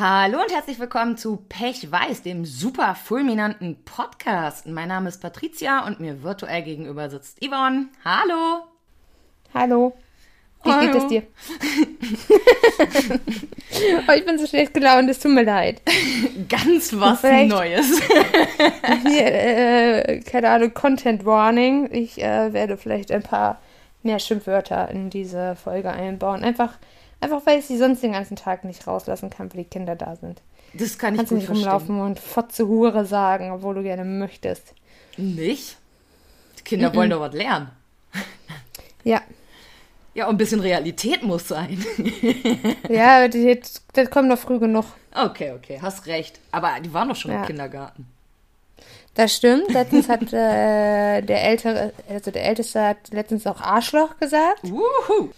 Hallo und herzlich willkommen zu Pech Weiß, dem super fulminanten Podcast. Mein Name ist Patricia und mir virtuell gegenüber sitzt Yvonne. Hallo. Hallo. Wie Hallo. geht es dir? oh, ich bin so schlecht gelaunt, es tut mir leid. Ganz was Vielleicht- Neues. Hier, äh, keine Ahnung, Content Warning. Ich äh, werde vielleicht ein paar mehr Schimpfwörter in diese Folge einbauen. Einfach, einfach weil ich sie sonst den ganzen Tag nicht rauslassen kann, weil die Kinder da sind. Das kann ich Kannst du gut nicht verstehen. rumlaufen und Fotze Hure sagen, obwohl du gerne möchtest. Nicht? Die Kinder wollen doch was lernen. Ja. Ja, und ein bisschen Realität muss sein. Ja, das kommt noch früh genug. Okay, okay, hast recht. Aber die waren doch schon im Ja. Kindergarten. Das stimmt. Letztens hat äh, der ältere, also der Älteste hat letztens auch Arschloch gesagt. Wuhu.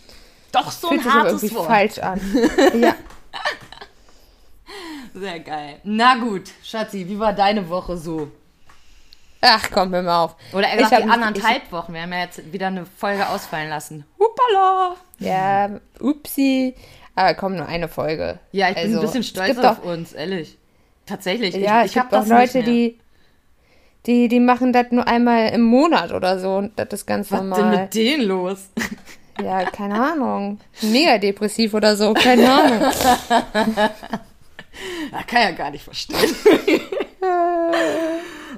Doch so Fühlt ein sich aber hartes irgendwie Wort. falsch an. Ja. Sehr geil. Na gut, Schatzi, wie war deine Woche so? Ach, komm, hör mal auf. Oder eher Ich gesagt, die anderthalb Wochen. Wir haben ja jetzt wieder eine Folge ausfallen lassen. Hupala! Ja, upsi. Aber komm, nur eine Folge. Ja, ich bin Also, ein bisschen es stolz auf auch, uns, ehrlich. Tatsächlich. Ja, ich, ich hab gibt auch das Leute, die, die, die machen das nur einmal im Monat oder so und das ist ganz Was denn normal. mit denen los? Ja, keine Ahnung. Mega depressiv oder so, keine Ahnung. Das kann ja gar nicht verstehen.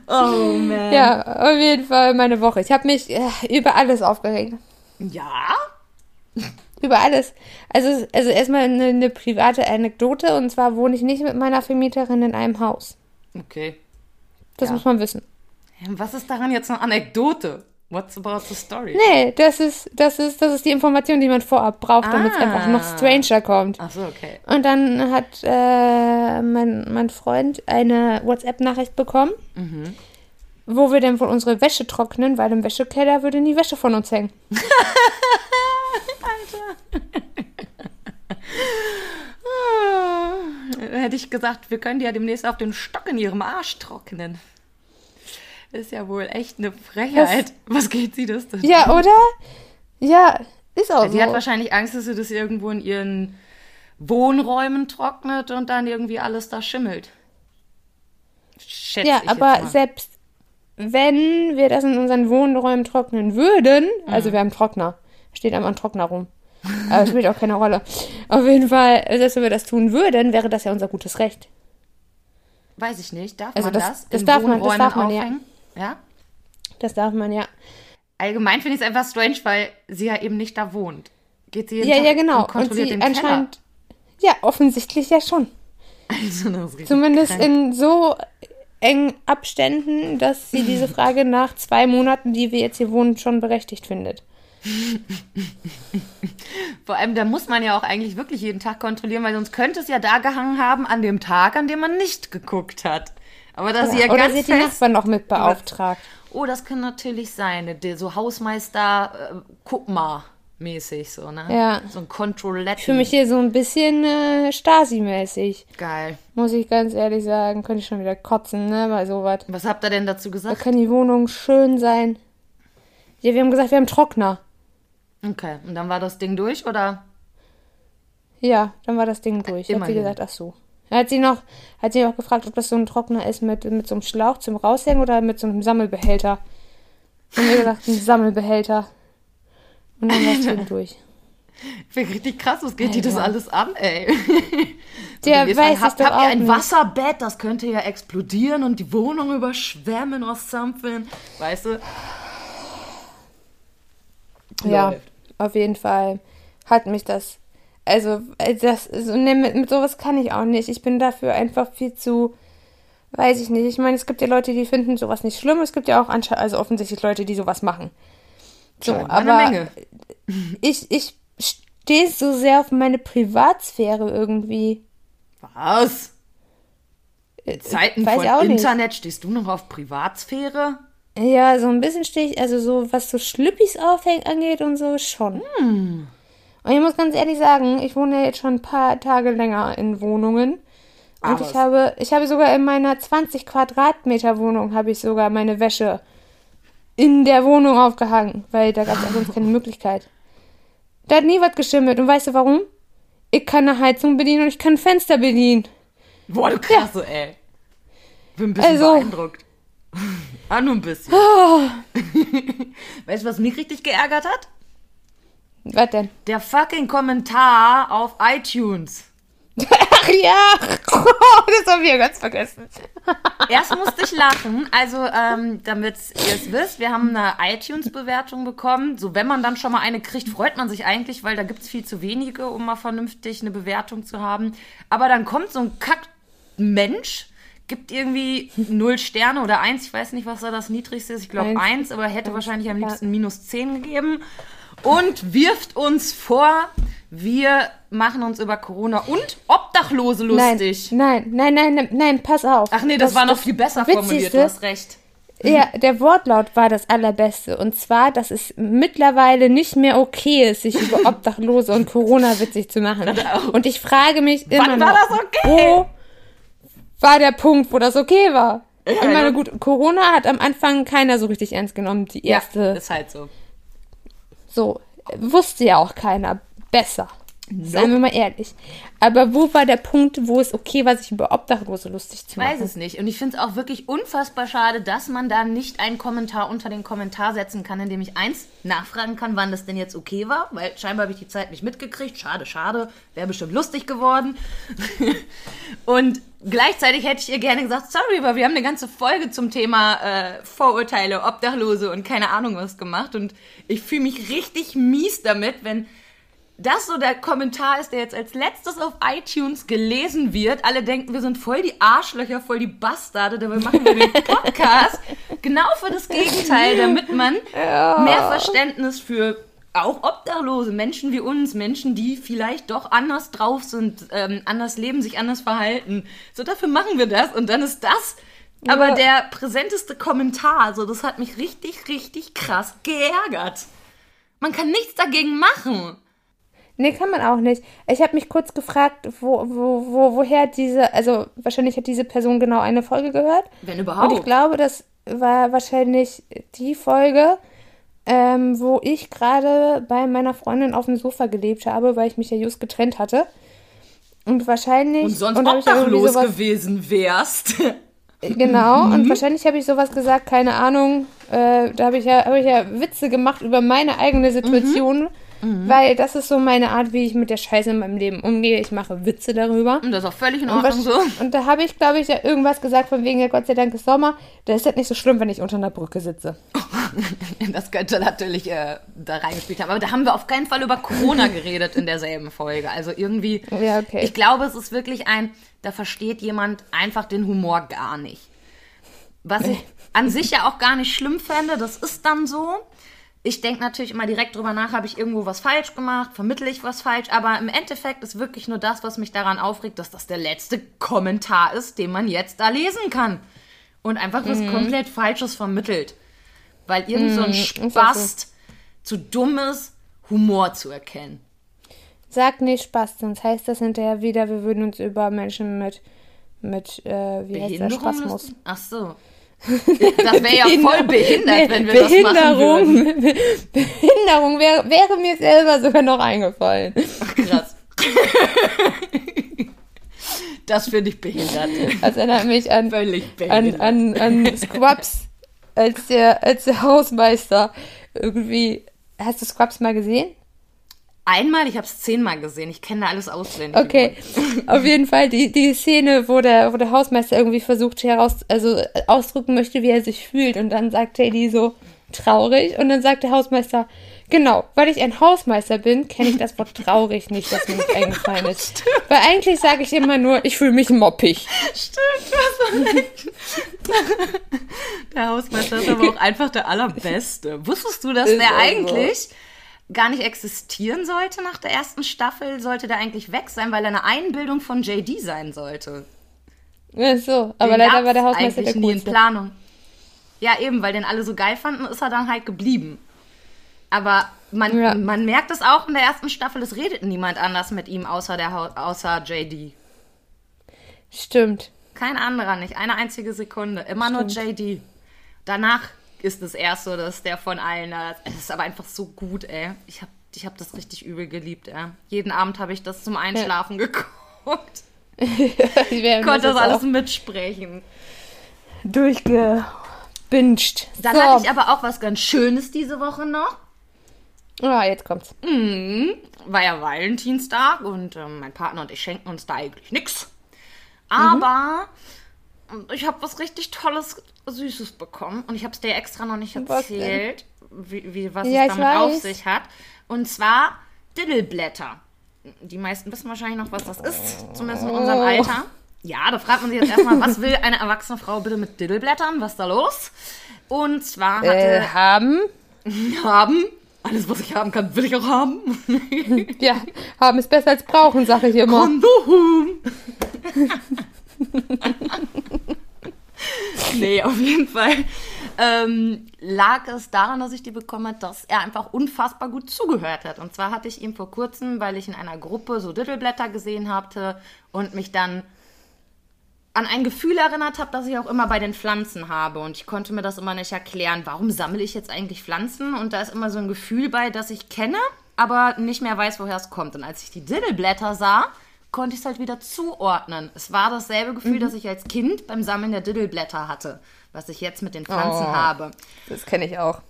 oh man. Ja, auf jeden Fall meine Woche. Ich habe mich äh, über alles aufgeregt. Ja? Über alles. Also, also erstmal eine, eine private Anekdote und zwar wohne ich nicht mit meiner Vermieterin in einem Haus. Okay. Das Ja. muss man wissen. Was ist daran jetzt eine Anekdote? What's about the story? Nee, das ist, das ist, das ist die Information, die man vorab braucht, damit es Ah. einfach noch stranger kommt. Ach so, okay. Und dann hat äh, mein, mein Freund eine WhatsApp-Nachricht bekommen, wo wir denn wohl unsere Wäsche trocknen, weil im Wäschekeller würde nie Wäsche von uns hängen. Ah, Hätte ich gesagt, wir können die ja demnächst auf den Stock in ihrem Arsch trocknen. Ist ja wohl echt eine Frechheit. Was geht sie das denn? Ja, oder? Ja, ist auch Die so. hat wahrscheinlich Angst, dass sie das irgendwo in ihren Wohnräumen trocknet und dann irgendwie alles da schimmelt. Schätze Ja, ich aber jetzt mal. selbst wenn wir das in unseren Wohnräumen trocknen würden, also wir haben Trockner, steht einmal ein Trockner rum. Aber spielt auch keine Rolle. Auf jeden Fall, selbst wenn wir das tun würden, wäre das ja unser gutes Recht. Weiß ich nicht. Darf Also man das- das, das darf man- das darf man, ja. Ja? Das darf man ja. Allgemein finde ich es einfach strange, weil sie ja eben nicht da wohnt. Geht sie jeden Ja, Tag ja, genau. und Und kontrolliert sie den anscheinend. Ja, offensichtlich ja schon. Keller. Also, das ist richtig Zumindest krank. in so engen Abständen, dass sie diese Frage nach zwei Monaten, die wir jetzt hier wohnen, schon berechtigt findet. Vor allem, da muss man ja auch eigentlich wirklich jeden Tag kontrollieren, weil sonst könnte es ja da gehangen haben an dem Tag, an dem man nicht geguckt hat. Aber da sie ja Oder ganz sie die. Nachbarn noch mit beauftragt. Oh, das kann natürlich sein. So Hausmeister, äh, guck mal, mäßig so, ne? Ja. So ein Controletti. Für mich hier so ein bisschen äh, Stasi-mäßig. Geil. Muss ich ganz ehrlich sagen. Könnte ich schon wieder kotzen, ne? Bei sowas. Was habt ihr denn dazu Da gesagt? kann die Wohnung schön sein. Ja, wir haben gesagt, wir haben Trockner. Okay, und dann war das Ding durch, oder? Ja, dann war das Ding durch. Hat sie Immerhin. gesagt, ach so. Dann Hat sie noch, hat sie auch gefragt, ob das so ein Trockner ist mit, mit so einem Schlauch zum Raushängen oder mit so einem Sammelbehälter. Und wir gesagt, ein Sammelbehälter. Und dann war Ding durch. Finde ich richtig krass, was geht die das alles an, ey? Der weiß fragen, es doch habt ihr auch ein nicht. Wasserbett, das könnte ja explodieren und die Wohnung überschwemmen oder something. Weißt du? Ja, Läuft. auf jeden Fall hat mich das. Also, äh, das, so, ne, mit, mit sowas kann ich auch nicht. Ich bin dafür einfach viel zu. Weiß ich nicht. Ich meine, es gibt ja Leute, die finden sowas nicht schlimm. Es gibt ja auch also offensichtlich Leute, die sowas machen. So, Scheinbar aber eine Menge. ich, ich stehe so sehr auf meine Privatsphäre irgendwie. Was? Äh, Zeiten weiß von auch nicht. Internet stehst du noch auf Privatsphäre? Ja, so ein bisschen stehe ich, also so, was so Schlüppis aufhängen angeht und so schon. Hm. Und ich muss ganz ehrlich sagen, ich wohne ja jetzt schon ein paar Tage länger in Wohnungen. Und Aber ich habe, ich habe sogar in meiner 20 Quadratmeter Wohnung habe ich sogar meine Wäsche in der Wohnung aufgehangen, weil da gab es sonst keine Möglichkeit. Da hat nie was geschimmelt. Und weißt du warum? Ich kann eine Heizung bedienen und ich kann Fenster bedienen. Boah, du krasse, ey. Bin ein bisschen Also- beeindruckt. ah, nur ein bisschen. Oh, Weißt du, was mich richtig geärgert hat? Was denn? Der fucking Kommentar auf iTunes. Ach ja, das haben wir ganz vergessen. Erst musste ich lachen. Also, ähm, damit ihr es wisst, wir haben eine iTunes-Bewertung bekommen. So, wenn man dann schon mal eine kriegt, freut man sich eigentlich, weil da gibt es viel zu wenige, um mal vernünftig eine Bewertung zu haben. Aber dann kommt so ein Kack-Mensch, gibt irgendwie null Sterne oder eins, ich weiß nicht, was da das niedrigste ist. Ich glaube Eins. aber hätte wahrscheinlich am liebsten minus zehn gegeben. Und wirft uns vor, wir machen uns über Corona und Obdachlose lustig. Nein, nein, nein, nein, nein, pass auf. Ach nee, das, war noch viel besser formuliert, du hast recht. Ja, der Wortlaut war das allerbeste. Und zwar, dass es mittlerweile nicht mehr okay ist, sich über Obdachlose und Corona witzig zu machen. Und ich frage mich immer Wann noch, war das okay? wo war der Punkt, wo das okay war? ich meine, gut, Corona hat am Anfang keiner so richtig ernst genommen. Die erste, Ja, ist halt so. So, wusste ja auch keiner besser. Seien wir mal ehrlich. Aber wo war der Punkt, wo es okay war, sich über Obdachlose lustig zu Ich weiß machen? es nicht. Und ich finde es auch wirklich unfassbar schade, dass man da nicht einen Kommentar unter den Kommentar setzen kann, in dem ich eins nachfragen kann, wann das denn jetzt okay war, weil scheinbar habe ich die Zeit nicht mitgekriegt. Schade, schade. Wäre bestimmt lustig geworden. Und gleichzeitig hätte ich ihr gerne gesagt, sorry, aber wir haben eine ganze Folge zum Thema äh, Vorurteile, Obdachlose und keine Ahnung was gemacht. Und ich fühle mich richtig mies damit, wenn das so der Kommentar ist, der jetzt als letztes auf iTunes gelesen wird. Alle denken, wir sind voll die Arschlöcher, voll die Bastarde, dabei machen wir den Podcast genau für das Gegenteil, damit man mehr Verständnis für auch Obdachlose, Menschen wie uns, Menschen, die vielleicht doch anders drauf sind, ähm, anders leben, sich anders verhalten. So, dafür machen wir das und dann ist das aber Ja. der präsenteste Kommentar. So, das hat mich richtig, richtig krass geärgert. Man kann nichts dagegen machen. Nee, kann man auch nicht. Ich habe mich kurz gefragt, wo, wo, wo, woher diese, also wahrscheinlich hat diese Person genau eine Folge gehört. Wenn Und überhaupt. ich glaube, das war wahrscheinlich die Folge, ähm, wo ich gerade bei meiner Freundin auf dem Sofa gelebt habe, weil ich mich ja just getrennt hatte. Und wahrscheinlich. und sonst irgendwie obdachlos sowas- gewesen wärst. Genau, Mhm. und wahrscheinlich habe ich sowas gesagt, keine Ahnung. Äh, da habe ich, ja, hab ich ja Witze gemacht über meine eigene Situation, Mhm. Weil das ist so meine Art, wie ich mit der Scheiße in meinem Leben umgehe. Ich mache Witze darüber. Und das ist auch völlig in Und, Ordnung was, so. und da habe ich, glaube ich, ja irgendwas gesagt von wegen, ja Gott sei Dank ist Sommer. Da ist das nicht so schlimm, wenn ich unter einer Brücke sitze. Das könnte natürlich äh, da reingespielt haben. Aber da haben wir auf keinen Fall über Corona geredet in derselben Folge. Also irgendwie, Ja, okay. ich glaube, es ist wirklich ein, da versteht jemand einfach den Humor gar nicht. Was ich an sich ja auch gar nicht schlimm fände, das ist dann so. Ich denke natürlich immer direkt drüber nach, habe ich irgendwo was falsch gemacht, vermittle ich was falsch, aber im Endeffekt ist wirklich nur das, was mich daran aufregt, dass das der letzte Kommentar ist, den man jetzt da lesen kann. Und einfach was komplett Falsches vermittelt. Weil irgend so ein auch Spast zu dumm ist, Humor zu erkennen. Sag nicht Spaß, sonst heißt das hinterher wieder, wir würden uns über Menschen mit, mit äh, wie heißt das, Behinderung? Spasmus. Ach so. Das wäre ja voll behindert, wenn wir das machen würden. Behinderung, Behinderung wäre, wäre mir selber sogar noch eingefallen. Krass. Das finde ich behindert. Das erinnert mich an, an, an, an Scrubs, als der, als der Hausmeister irgendwie. Hast du Scrubs mal gesehen? Einmal, ich habe es zehnmal gesehen. Ich kenne da alles auswendig. Okay, auf jeden Fall die, die Szene, wo der, wo der Hausmeister irgendwie versucht heraus, also äh, ausdrücken möchte, wie er sich fühlt und dann sagt Teddy so traurig und dann sagt der Hausmeister, genau, weil ich ein Hausmeister bin, kenne ich das Wort traurig nicht, das mir nicht eingefallen ist. Weil eigentlich sage ich immer nur, ich fühle mich moppig. Stimmt, du hast recht. Der Hausmeister ist aber auch einfach der Allerbeste. Wusstest du, dass Ist der auch so. Gar nicht existieren sollte nach der ersten Staffel? Sollte der eigentlich weg sein, weil er eine Einbildung von JD sein sollte? Ja, so, aber Den leider war der Hausmeister eigentlich der nie in. Planung. Ja, eben, weil den alle so geil fanden, ist er dann halt geblieben. Aber man, Ja. man merkt es auch in der ersten Staffel, es redet niemand anders mit ihm außer, der, außer JD. Stimmt. Kein anderer nicht, eine einzige Sekunde. Immer nur JD. Danach ist es erst so, dass der von allen, da- es ist aber einfach so gut, ey. Ich hab, ich hab das richtig übel geliebt, ey. Jeden Abend habe ich das zum Einschlafen geguckt. Die werden Konnte das alles mitsprechen. durchgebinged. Dann so. hatte ich aber auch was ganz Schönes diese Woche noch. Ah, jetzt kommt's. War ja Valentinstag und ähm, mein Partner und ich schenken uns da eigentlich nix. Aber ich habe was richtig Tolles, Süßes bekommen und ich habe es dir extra noch nicht Was erzählt, wie, wie, was Ja, es damit auf sich hat. Und zwar Diddleblätter. Die meisten wissen wahrscheinlich noch, was das ist, zumindest in unserem Oh. Alter. Ja, da fragt man sich jetzt erstmal, was will eine erwachsene Frau bitte mit Diddleblättern? Was ist da los? Und zwar hatte Äh, haben. haben. Alles, was ich haben kann, will ich auch haben. Ja, haben ist besser als brauchen, sage ich immer. Kondom. nee, auf jeden Fall ähm, lag es daran, dass ich die bekommen habe, dass er einfach unfassbar gut zugehört hat. Und zwar hatte ich ihm vor kurzem, weil ich in einer Gruppe so Diddleblätter gesehen hatte und mich dann an ein Gefühl erinnert habe, das ich auch immer bei den Pflanzen habe. Und ich konnte mir das immer nicht erklären. Warum sammle ich jetzt eigentlich Pflanzen? Und da ist immer so ein Gefühl bei, das ich kenne, aber nicht mehr weiß, woher es kommt. Und als ich die Diddleblätter sah, konnte ich es halt wieder zuordnen. Es war dasselbe Gefühl, das ich als Kind beim Sammeln der Diddleblätter hatte, was ich jetzt mit den Pflanzen Oh. habe. Das kenne ich auch.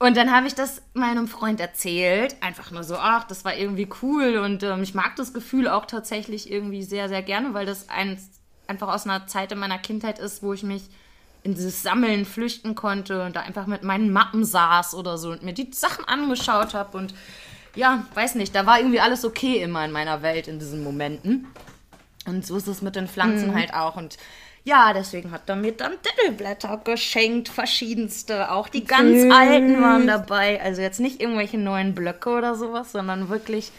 Und dann habe ich das meinem Freund erzählt. Einfach nur so, ach, das war irgendwie cool. Und ähm, ich mag das Gefühl auch tatsächlich irgendwie sehr, sehr gerne, weil das eins, einfach aus einer Zeit in meiner Kindheit ist, wo ich mich in dieses Sammeln flüchten konnte und da einfach mit meinen Mappen saß oder so und mir die Sachen angeschaut habe. Und ja, weiß nicht, da war irgendwie alles okay immer in meiner Welt in diesen Momenten. Und so ist es mit den Pflanzen halt auch. Und ja, deswegen hat er mir dann Diddleblätter geschenkt, verschiedenste. Auch die ganz Süß. alten waren dabei. Also jetzt nicht irgendwelche neuen Blöcke oder sowas, sondern wirklich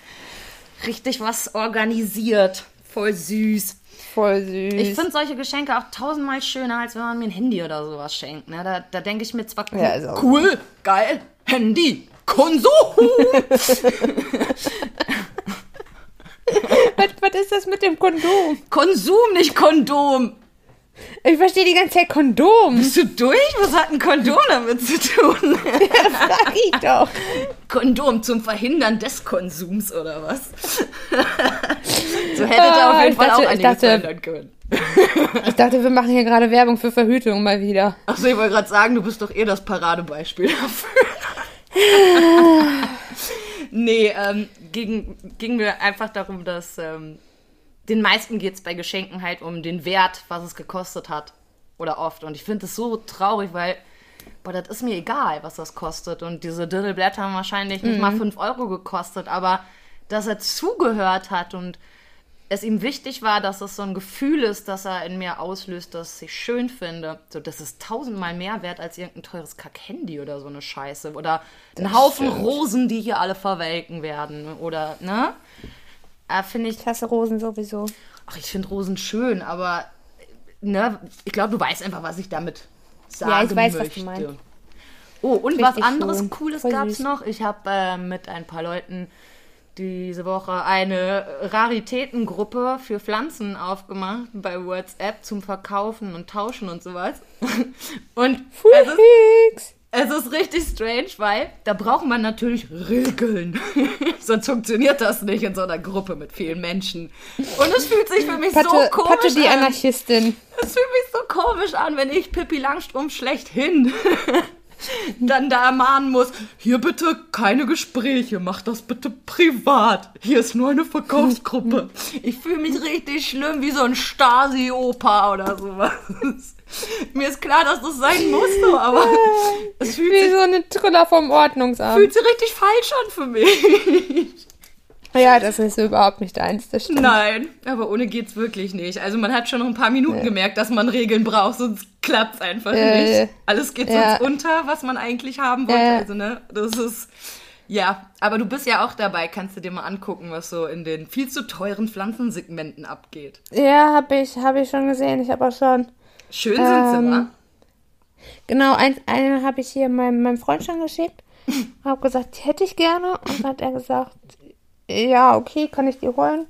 richtig was organisiert. Voll süß. Voll süß. Ich finde solche Geschenke auch tausendmal schöner, als wenn man mir ein Handy oder sowas schenkt. Ne? Da, da denke ich mir zwar cool, Ja, cool, geil, Handy, Konsum. was, was ist das mit dem Kondom? Konsum, nicht Kondom. Ich verstehe die ganze Zeit Kondom. Bist du durch? Was hat ein Kondom damit zu tun? Sag ich doch. Kondom zum Verhindern des Konsums oder was? so hättet ihr auf Ah, jeden ich Fall dachte- auch einiges verändern können. Ich dachte, wir machen hier gerade Werbung für Verhütung mal wieder. Achso, ich wollte gerade sagen, du bist doch eh das Paradebeispiel dafür. nee, ähm, ging, ging mir einfach darum, dass ähm, den meisten geht es bei Geschenken halt um den Wert, was es gekostet hat. Oder oft. Und ich finde es so traurig, weil, boah, das ist mir egal, was das kostet. Und diese Diddleblätter haben wahrscheinlich nicht mal 5 Euro gekostet, aber dass er zugehört hat und es ihm wichtig war, dass es so ein Gefühl ist, dass er in mir auslöst, dass ich schön finde. So, das ist tausendmal mehr wert als irgendein teures Kack-Handy oder so eine Scheiße. Oder ein Haufen stimmt. Rosen, die hier alle verwelken werden. Oder, ne? Äh, finde ich, Ich hasse Rosen sowieso. ach, ich finde Rosen schön, aber, ne, ich glaube, du weißt einfach, was ich damit sagen Ja, ich weiß, was möchte. du meinst. Oh, und Richtig was anderes schön. Cooles gab es noch. Ich habe äh, mit ein paar Leuten diese Woche eine Raritätengruppe für Pflanzen aufgemacht bei WhatsApp zum Verkaufen und Tauschen und sowas. Und es ist, es ist richtig strange, weil da braucht man natürlich Regeln. Sonst funktioniert das nicht in so einer Gruppe mit vielen Menschen. Und es fühlt sich für mich Patte, so komisch Patte die an. Anarchistin. Es fühlt mich so komisch an, wenn ich Pippi Langstrumpf schlechthin dann da ermahnen muss, hier bitte keine Gespräche, mach das bitte privat. Hier ist nur eine Verkaufsgruppe. Ich fühle mich richtig schlimm wie so ein Stasi-Opa oder sowas. Mir ist klar, dass das sein muss, so, aber es fühlt Wie sich, so eine Triller vom Ordnungsamt. fühlt sich richtig falsch an für mich. Ja, das ist überhaupt nicht deins, das stimmt. Nein, aber ohne geht's wirklich nicht. Also man hat schon noch ein paar Minuten gemerkt, dass man Regeln braucht, sonst klappt's einfach Ja, nicht. ja. Alles geht Ja. sonst unter, was man eigentlich haben wollte. Ja. Also, ne, das ist. Ja, aber du bist ja auch dabei, kannst du dir mal angucken, was so in den viel zu teuren Pflanzensegmenten abgeht. Ja, habe ich, hab ich schon gesehen. Ich habe auch schon. Schön sind sie, Ähm, wa? Genau, ein, eine habe ich hier meinem, meinem Freund schon geschickt. Habe gesagt, die hätte ich gerne. Und hat er gesagt, ja, okay, kann ich die holen.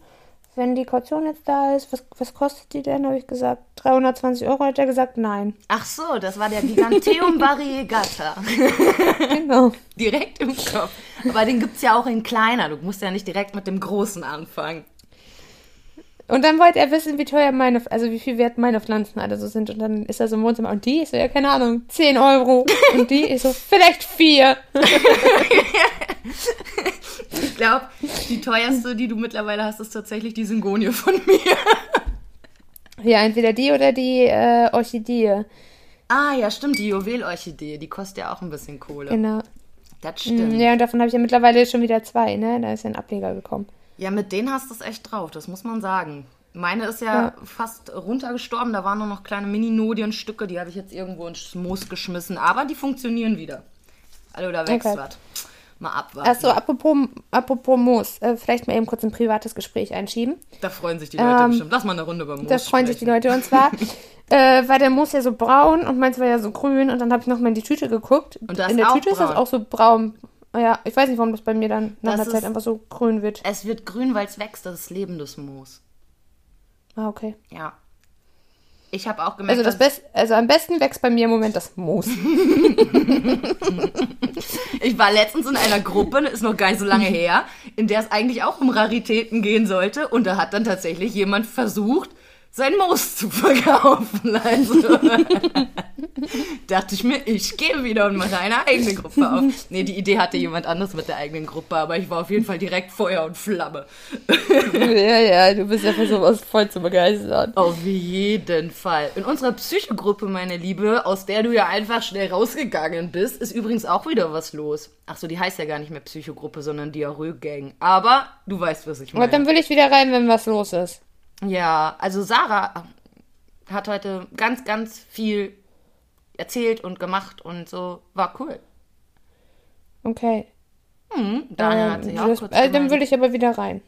Wenn die Kaution jetzt da ist, was, was kostet die denn? Habe ich gesagt, 320 Euro. Hat er gesagt, nein. Ach so, das war der Giganteum variegata. Genau. direkt im Kopf. Aber den gibt's ja auch in kleiner. Du musst ja nicht direkt mit dem Großen anfangen. Und dann wollte er wissen, wie teuer meine, also wie viel wert meine Pflanzen alle so sind. Und dann ist er so im Wohnzimmer und die ist so, ja, keine Ahnung, 10 Euro. Und die ist so, vielleicht 4. Ich glaube, die teuerste, die du mittlerweile hast, ist tatsächlich die Syngonie von mir. Ja, entweder die oder die äh, Orchidee. Ah, ja, stimmt, die Juwelorchidee, die kostet ja auch ein bisschen Kohle. Genau. Das stimmt. Ja, und davon habe ich ja mittlerweile schon wieder zwei, ne? Da ist ja ein Ableger gekommen. Ja, mit denen hast du es echt drauf, das muss man sagen. Meine ist ja, Ja. fast runtergestorben, da waren nur noch kleine Mini-Nodienstücke, die habe ich jetzt irgendwo ins Moos geschmissen, aber die funktionieren wieder. Also da wächst Okay. was. Mal abwarten. Achso, apropos, apropos Moos, äh, vielleicht mal eben kurz ein privates Gespräch einschieben. Da freuen sich die Leute Ähm, bestimmt. Lass mal eine Runde beim Moos Da freuen sich die sprechen. Leute. Und zwar äh, war der Moos ja so braun und meins war ja so grün. Und dann habe ich nochmal in die Tüte geguckt. Und in der auch Tüte ist das braun. auch so braun. Ja, ich weiß nicht, warum das bei mir dann nach Das einer Zeit einfach so grün wird. Es wird grün, weil es wächst, das ist lebendes Moos. Ah, okay. Ja. Ich habe auch gemerkt, Also, das dass Best, also am besten wächst bei mir im Moment das Moos. ich war letztens in einer Gruppe, ist noch gar nicht so lange her, in der es eigentlich auch um Raritäten gehen sollte. Und da hat dann tatsächlich jemand versucht, sein Moos zu verkaufen. Also dachte ich mir, ich gehe wieder und mache eine eigene Gruppe auf. Nee, die Idee hatte jemand anderes mit der eigenen Gruppe, aber ich war auf jeden Fall direkt Feuer und Flamme. ja, ja, du bist ja für sowas voll zu begeistern. Auf jeden Fall. In unserer Psychogruppe, meine Liebe, aus der du ja einfach schnell rausgegangen bist, ist übrigens auch wieder was los. Ach so, die heißt ja gar nicht mehr Psychogruppe, sondern Diarrhoe-Gang. Aber du weißt, was ich Aber dann meine. will ich wieder rein, wenn was los ist. Ja, also Sarah hat heute ganz, ganz viel erzählt und gemacht und so. War cool. Okay. Hm, Daniel hat Ähm, sich auch das, kurz äh, dann will ich aber wieder rein,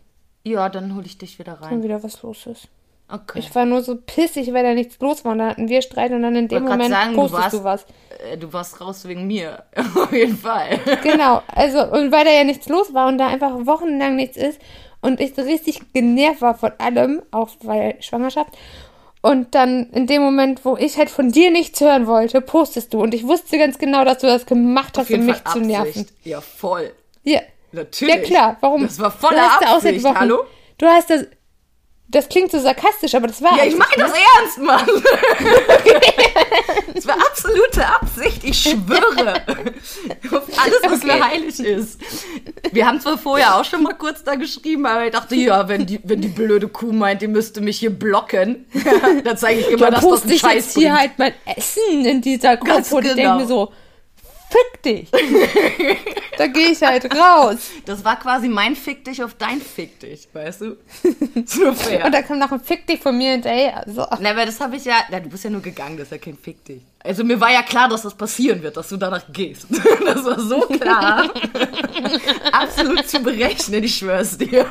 Ja, dann hole ich dich wieder wenn rein. wieder was los ist. Okay. Ich war nur so pissig, weil da nichts los war. Und da hatten wir Streit und dann in dem Moment sagen, du postest warst- du was. Äh, du warst raus wegen mir. Auf jeden Fall. Genau, also und weil da ja nichts los war und da einfach wochenlang nichts ist und ich so richtig genervt war von allem, auch weil Schwangerschaft. Und dann in dem Moment, wo ich halt von dir nichts hören wollte, postest du. Und ich wusste ganz genau, dass du das gemacht hast, um mich Fall zu nerven. Ja, voll. Ja, Natürlich. ja klar, warum? Das war seit Absicht, hallo? Du hast das. Das klingt so sarkastisch, aber das war. Ja, ich mache das ernst, Mann. Das war absolute Absicht, ich schwöre. Auf alles, was Okay. mir heilig ist. Wir haben zwar vorher auch schon mal kurz da geschrieben, aber ich dachte, ja, wenn die, wenn die blöde Kuh meint, die müsste mich hier blocken, dann zeige ich immer, Da dass das ich Scheiß jetzt hier bringt. halt mein Essen in dieser Gruppe und ich denke genau. mir so, fick dich. da gehe ich halt raus. Das war quasi mein Fick dich auf dein Fick dich, weißt du? Nur fair. Und da kam noch ein Fick dich von mir hinterher. So. Na, aber das habe ich ja. Na, du bist ja nur gegangen, das ist ja kein Fick dich. Also mir war ja klar, dass das passieren wird, dass du danach gehst. Das war so klar. Absolut zu berechnen, ich schwör's dir.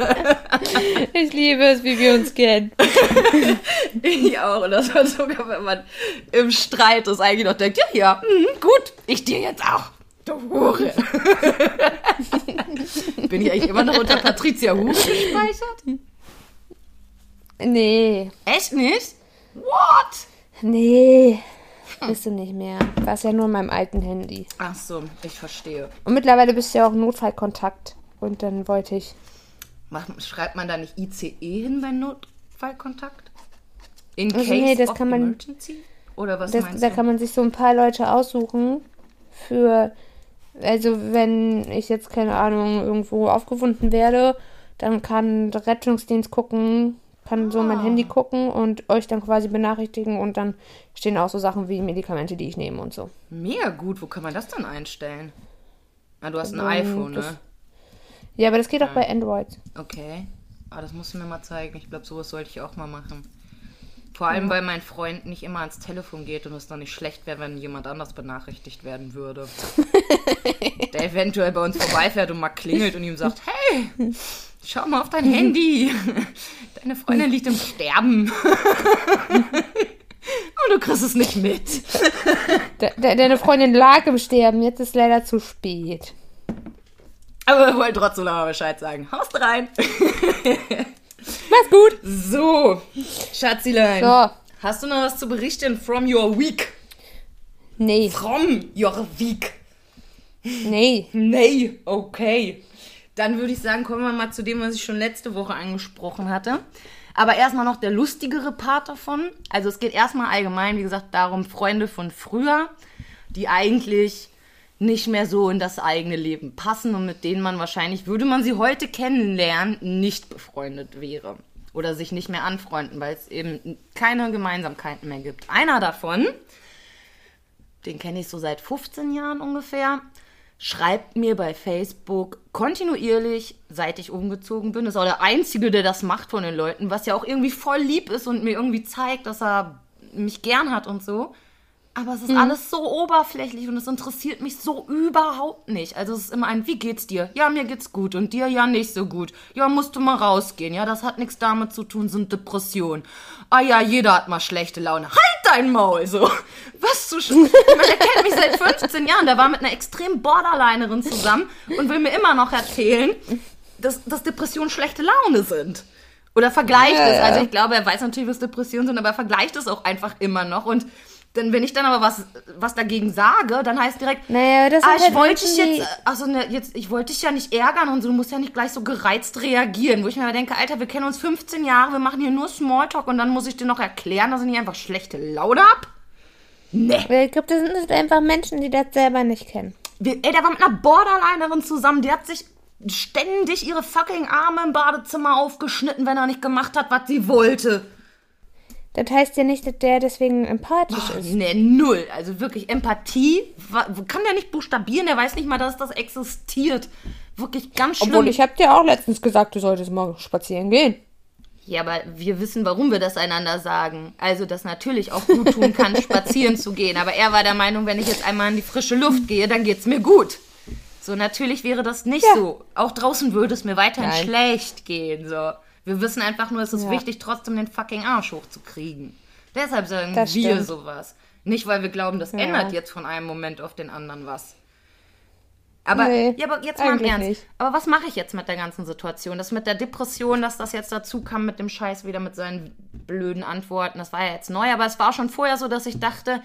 Ich liebe es, wie wir uns kennen. Ich auch. Und das war sogar, wenn man im Streit ist, eigentlich noch denkt, ja, ja, mhm, gut, ich dir jetzt auch. Du Hure. Bin ich eigentlich immer noch unter Patricia Hure gespeichert? Nee, Echt nicht? What? nee. Bist du nicht mehr. Warst ja nur in meinem alten Handy. Ach so, ich verstehe. Und mittlerweile bist du ja auch Notfallkontakt. Und dann wollte ich. Macht, schreibt man da nicht ICE hin bei Notfallkontakt? In Also case nee, das of kann man- emergency? Oder was Das, meinst da du? kann man sich so ein paar Leute aussuchen für. Also, wenn ich jetzt, keine Ahnung, irgendwo aufgefunden werde, dann kann der Rettungsdienst gucken, kann so mein Ah. Handy gucken und euch dann quasi benachrichtigen und dann stehen auch so Sachen wie Medikamente, die ich nehme und so. Mega gut, wo kann man das dann einstellen? Ah, du hast ein Ähm, iPhone, das- ne? Ja, aber das geht auch bei Android. Okay. Ah, das musst du mir mal zeigen. Ich glaube, sowas sollte ich auch mal machen. Vor allem, weil mein Freund nicht immer ans Telefon geht und es dann nicht schlecht wäre, wenn jemand anders benachrichtigt werden würde. Der eventuell bei uns vorbeifährt und mal klingelt und ihm sagt, hey, schau mal auf dein Handy. Deine Freundin liegt im Sterben. Und du kriegst es nicht mit. De de deine Freundin lag im Sterben, jetzt ist leider zu spät. Aber wir wollen trotzdem noch mal Bescheid sagen. Haust rein. Mach's gut. So, Schatzilein. So, Hast du noch was zu berichten from your week? nee, From your week. nee. Nee, okay. Dann würde ich sagen, kommen wir mal zu dem, was ich schon letzte Woche angesprochen hatte. Aber erstmal noch der lustigere Part davon. Also es geht erstmal allgemein, wie gesagt, darum, Freunde von früher, die eigentlich nicht mehr so in das eigene Leben passen und mit denen man wahrscheinlich, würde man sie heute kennenlernen, nicht befreundet wäre. Oder sich nicht mehr anfreunden, weil es eben keine Gemeinsamkeiten mehr gibt. Einer davon, den kenne ich so seit 15 Jahren ungefähr, schreibt mir bei Facebook kontinuierlich, seit ich umgezogen bin. Das ist auch der Einzige, der das macht von den Leuten, was ja auch irgendwie voll lieb ist und mir irgendwie zeigt, dass er mich gern hat und so. Aber es ist mhm. alles so oberflächlich und es interessiert mich so überhaupt nicht. Also es ist immer ein, wie geht's dir? Ja, mir geht's gut und dir ja nicht so gut. Ja, musst du mal rausgehen. Ja, das hat nichts damit zu tun, sind Depressionen. Ah ja, jeder hat mal schlechte Laune. Halt dein Maul, so. Was zu sch Ich meine, der kennt mich seit 15 Jahren. Der war mit einer extrem Borderlinerin zusammen und will mir immer noch erzählen, dass, dass Depressionen schlechte Laune sind. Oder vergleicht ja, es. Also ich glaube, er weiß natürlich, was Depressionen sind, aber er vergleicht es auch einfach immer noch und denn wenn ich dann aber was, was dagegen sage, dann heißt direkt, naja, das ah, ich halt wollte dich jetzt, also ne, jetzt, ich wollte dich ja nicht ärgern und so, du musst ja nicht gleich so gereizt reagieren. Wo ich mir denke, Alter, wir kennen uns 15 Jahre, wir machen hier nur Smalltalk und dann muss ich dir noch erklären, dass ich nicht einfach schlechte Laune hab? Nee. Ich glaube, das sind einfach Menschen, die das selber nicht kennen. ey, der war mit einer Borderlinerin zusammen, die hat sich ständig ihre fucking Arme im Badezimmer aufgeschnitten, wenn er nicht gemacht hat, was sie wollte. Das heißt ja nicht, dass der deswegen empathisch oh, ist. Nee, null. Also wirklich Empathie kann der nicht buchstabieren, der weiß nicht mal, dass das existiert. Wirklich ganz schlimm. Obwohl, ich hab dir auch letztens gesagt, du solltest mal spazieren gehen. Ja, aber wir wissen, warum wir das einander sagen. Also, dass natürlich auch gut tun kann, spazieren zu gehen. Aber er war der Meinung, wenn ich jetzt einmal in die frische Luft gehe, dann geht's mir gut. So, natürlich wäre das nicht ja. so. Auch draußen würde es mir weiterhin Nein. schlecht gehen. So. Wir wissen einfach nur, es ist ja. wichtig, trotzdem den fucking Arsch hochzukriegen. Deshalb sagen wir sowas. Nicht, weil wir glauben, das ja. ändert jetzt von einem Moment auf den anderen was. Aber, nee, ja, aber jetzt mal im Ernst. Nicht. Aber was mache ich jetzt mit der ganzen Situation? Das mit der Depression, dass das jetzt dazu kam mit dem Scheiß wieder mit seinen blöden Antworten, das war ja jetzt neu, aber es war schon vorher so, dass ich dachte,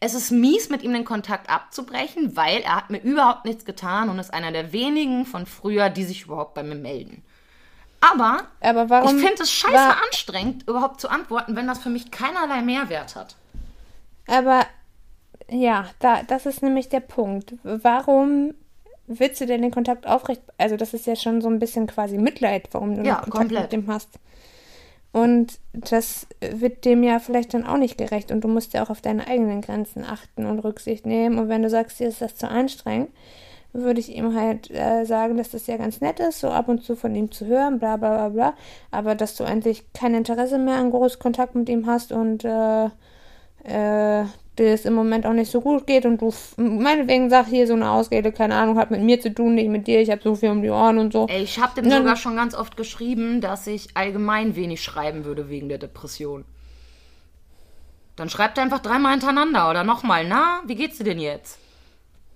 es ist mies, mit ihm den Kontakt abzubrechen, weil er hat mir überhaupt nichts getan und ist einer der wenigen von früher, die sich überhaupt bei mir melden. Aber, Aber warum, ich finde es scheiße war, anstrengend, überhaupt zu antworten, wenn das für mich keinerlei Mehrwert hat. Aber ja, da, das ist nämlich der Punkt. Warum willst du denn den Kontakt aufrecht? Also, das ist ja schon so ein bisschen quasi Mitleid, warum du ja, Kontakt komplett. mit dem hast. Und das wird dem ja vielleicht dann auch nicht gerecht. Und du musst ja auch auf deine eigenen Grenzen achten und Rücksicht nehmen. Und wenn du sagst, dir ist das zu anstrengend, würde ich ihm halt äh, sagen, dass das ja ganz nett ist, so ab und zu von ihm zu hören, bla bla bla bla. Aber dass du eigentlich kein Interesse mehr an Großkontakt mit ihm hast und äh, äh, dir es im Moment auch nicht so gut geht und du meinetwegen sag hier so eine Ausrede, keine Ahnung, hat mit mir zu tun, nicht mit dir, ich habe so viel um die Ohren und so. Ey, ich habe dem sogar schon ganz oft geschrieben, dass ich allgemein wenig schreiben würde wegen der Depression. Dann schreibt er einfach dreimal hintereinander oder nochmal, na, wie geht's dir denn jetzt?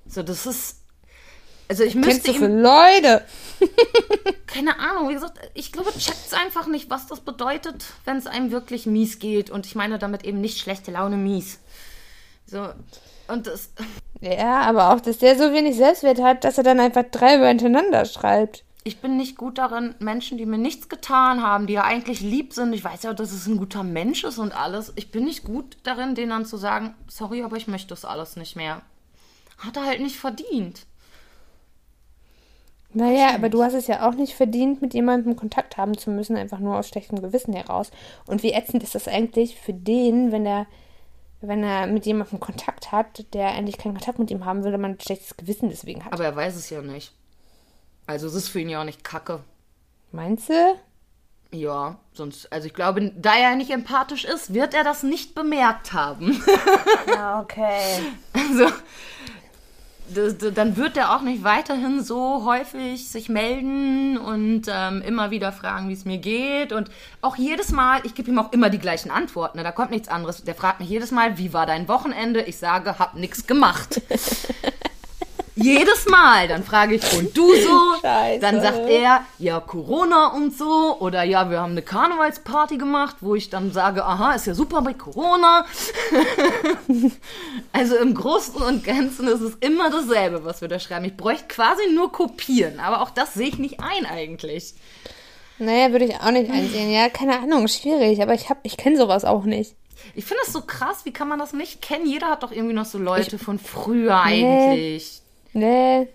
So, das ist also ich müsste Kennst du für Leute? keine Ahnung, wie gesagt, ich glaube, checkt einfach nicht, was das bedeutet, wenn es einem wirklich mies geht. Und ich meine damit eben nicht schlechte Laune mies. So, und das. Ja, aber auch, dass der so wenig Selbstwert hat, dass er dann einfach drei hintereinander schreibt. Ich bin nicht gut darin, Menschen, die mir nichts getan haben, die ja eigentlich lieb sind, ich weiß ja, dass es ein guter Mensch ist und alles. Ich bin nicht gut darin, denen dann zu sagen, sorry, aber ich möchte das alles nicht mehr. Hat er halt nicht verdient. Naja, aber du hast es ja auch nicht verdient, mit jemandem Kontakt haben zu müssen, einfach nur aus schlechtem Gewissen heraus. Und wie ätzend ist das eigentlich für den, wenn er, wenn er mit jemandem Kontakt hat, der eigentlich keinen Kontakt mit ihm haben will, weil man ein schlechtes Gewissen deswegen hat. Aber er weiß es ja nicht. Also es ist für ihn ja auch nicht kacke. Meinst du? Ja, sonst, also ich glaube, da er nicht empathisch ist, wird er das nicht bemerkt haben. Ja, okay. Also, dann wird er auch nicht weiterhin so häufig sich melden und ähm, immer wieder fragen, wie es mir geht. Und auch jedes Mal, ich gebe ihm auch immer die gleichen Antworten. Ne? Da kommt nichts anderes. Der fragt mich jedes Mal, wie war dein Wochenende? Ich sage, hab nichts gemacht. Jedes Mal. Dann frage ich, und du so? Scheiße. Dann sagt er, ja, Corona und so. Oder ja, wir haben eine Karnevalsparty gemacht, wo ich dann sage, aha, ist ja super bei Corona. also im Großen und Ganzen ist es immer dasselbe, was wir da schreiben. Ich bräuchte quasi nur kopieren. Aber auch das sehe ich nicht ein eigentlich. Naja, würde ich auch nicht einsehen. Ja, keine Ahnung, schwierig. Aber ich, hab- ich kenne sowas auch nicht. Ich finde das so krass, wie kann man das nicht kennen? Jeder hat doch irgendwie noch so Leute von früher eigentlich. Nee,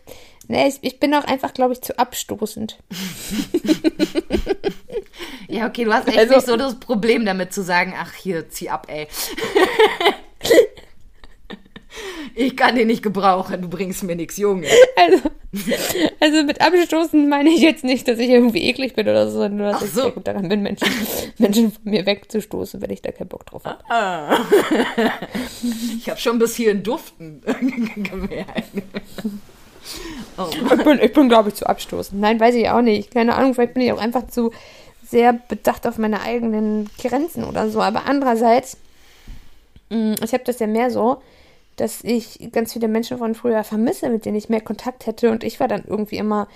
nee ich, ich bin auch einfach, glaube ich, zu abstoßend. Ja, okay, du hast echt Also- nicht so das Problem damit zu sagen, ach hier, zieh ab, ey. ich kann den nicht gebrauchen, du bringst mir nichts, Junge. Also, also mit abstoßend meine ich jetzt nicht, dass ich irgendwie eklig bin oder so, sondern nur, dass Ach ich so. sehr gut daran bin, Menschen, Menschen von mir wegzustoßen, wenn ich da keinen Bock drauf habe. Ich habe schon bis hierhin duften gemerkt. Oh Ich bin, ich bin glaube ich, zu abstoßend. Nein, weiß ich auch nicht. Keine Ahnung, vielleicht bin ich auch einfach zu sehr bedacht auf meine eigenen Grenzen oder so. Aber andererseits, mh, ich habe das ja mehr so, dass ich ganz viele Menschen von früher vermisse, mit denen ich mehr Kontakt hätte. Und ich war dann irgendwie immer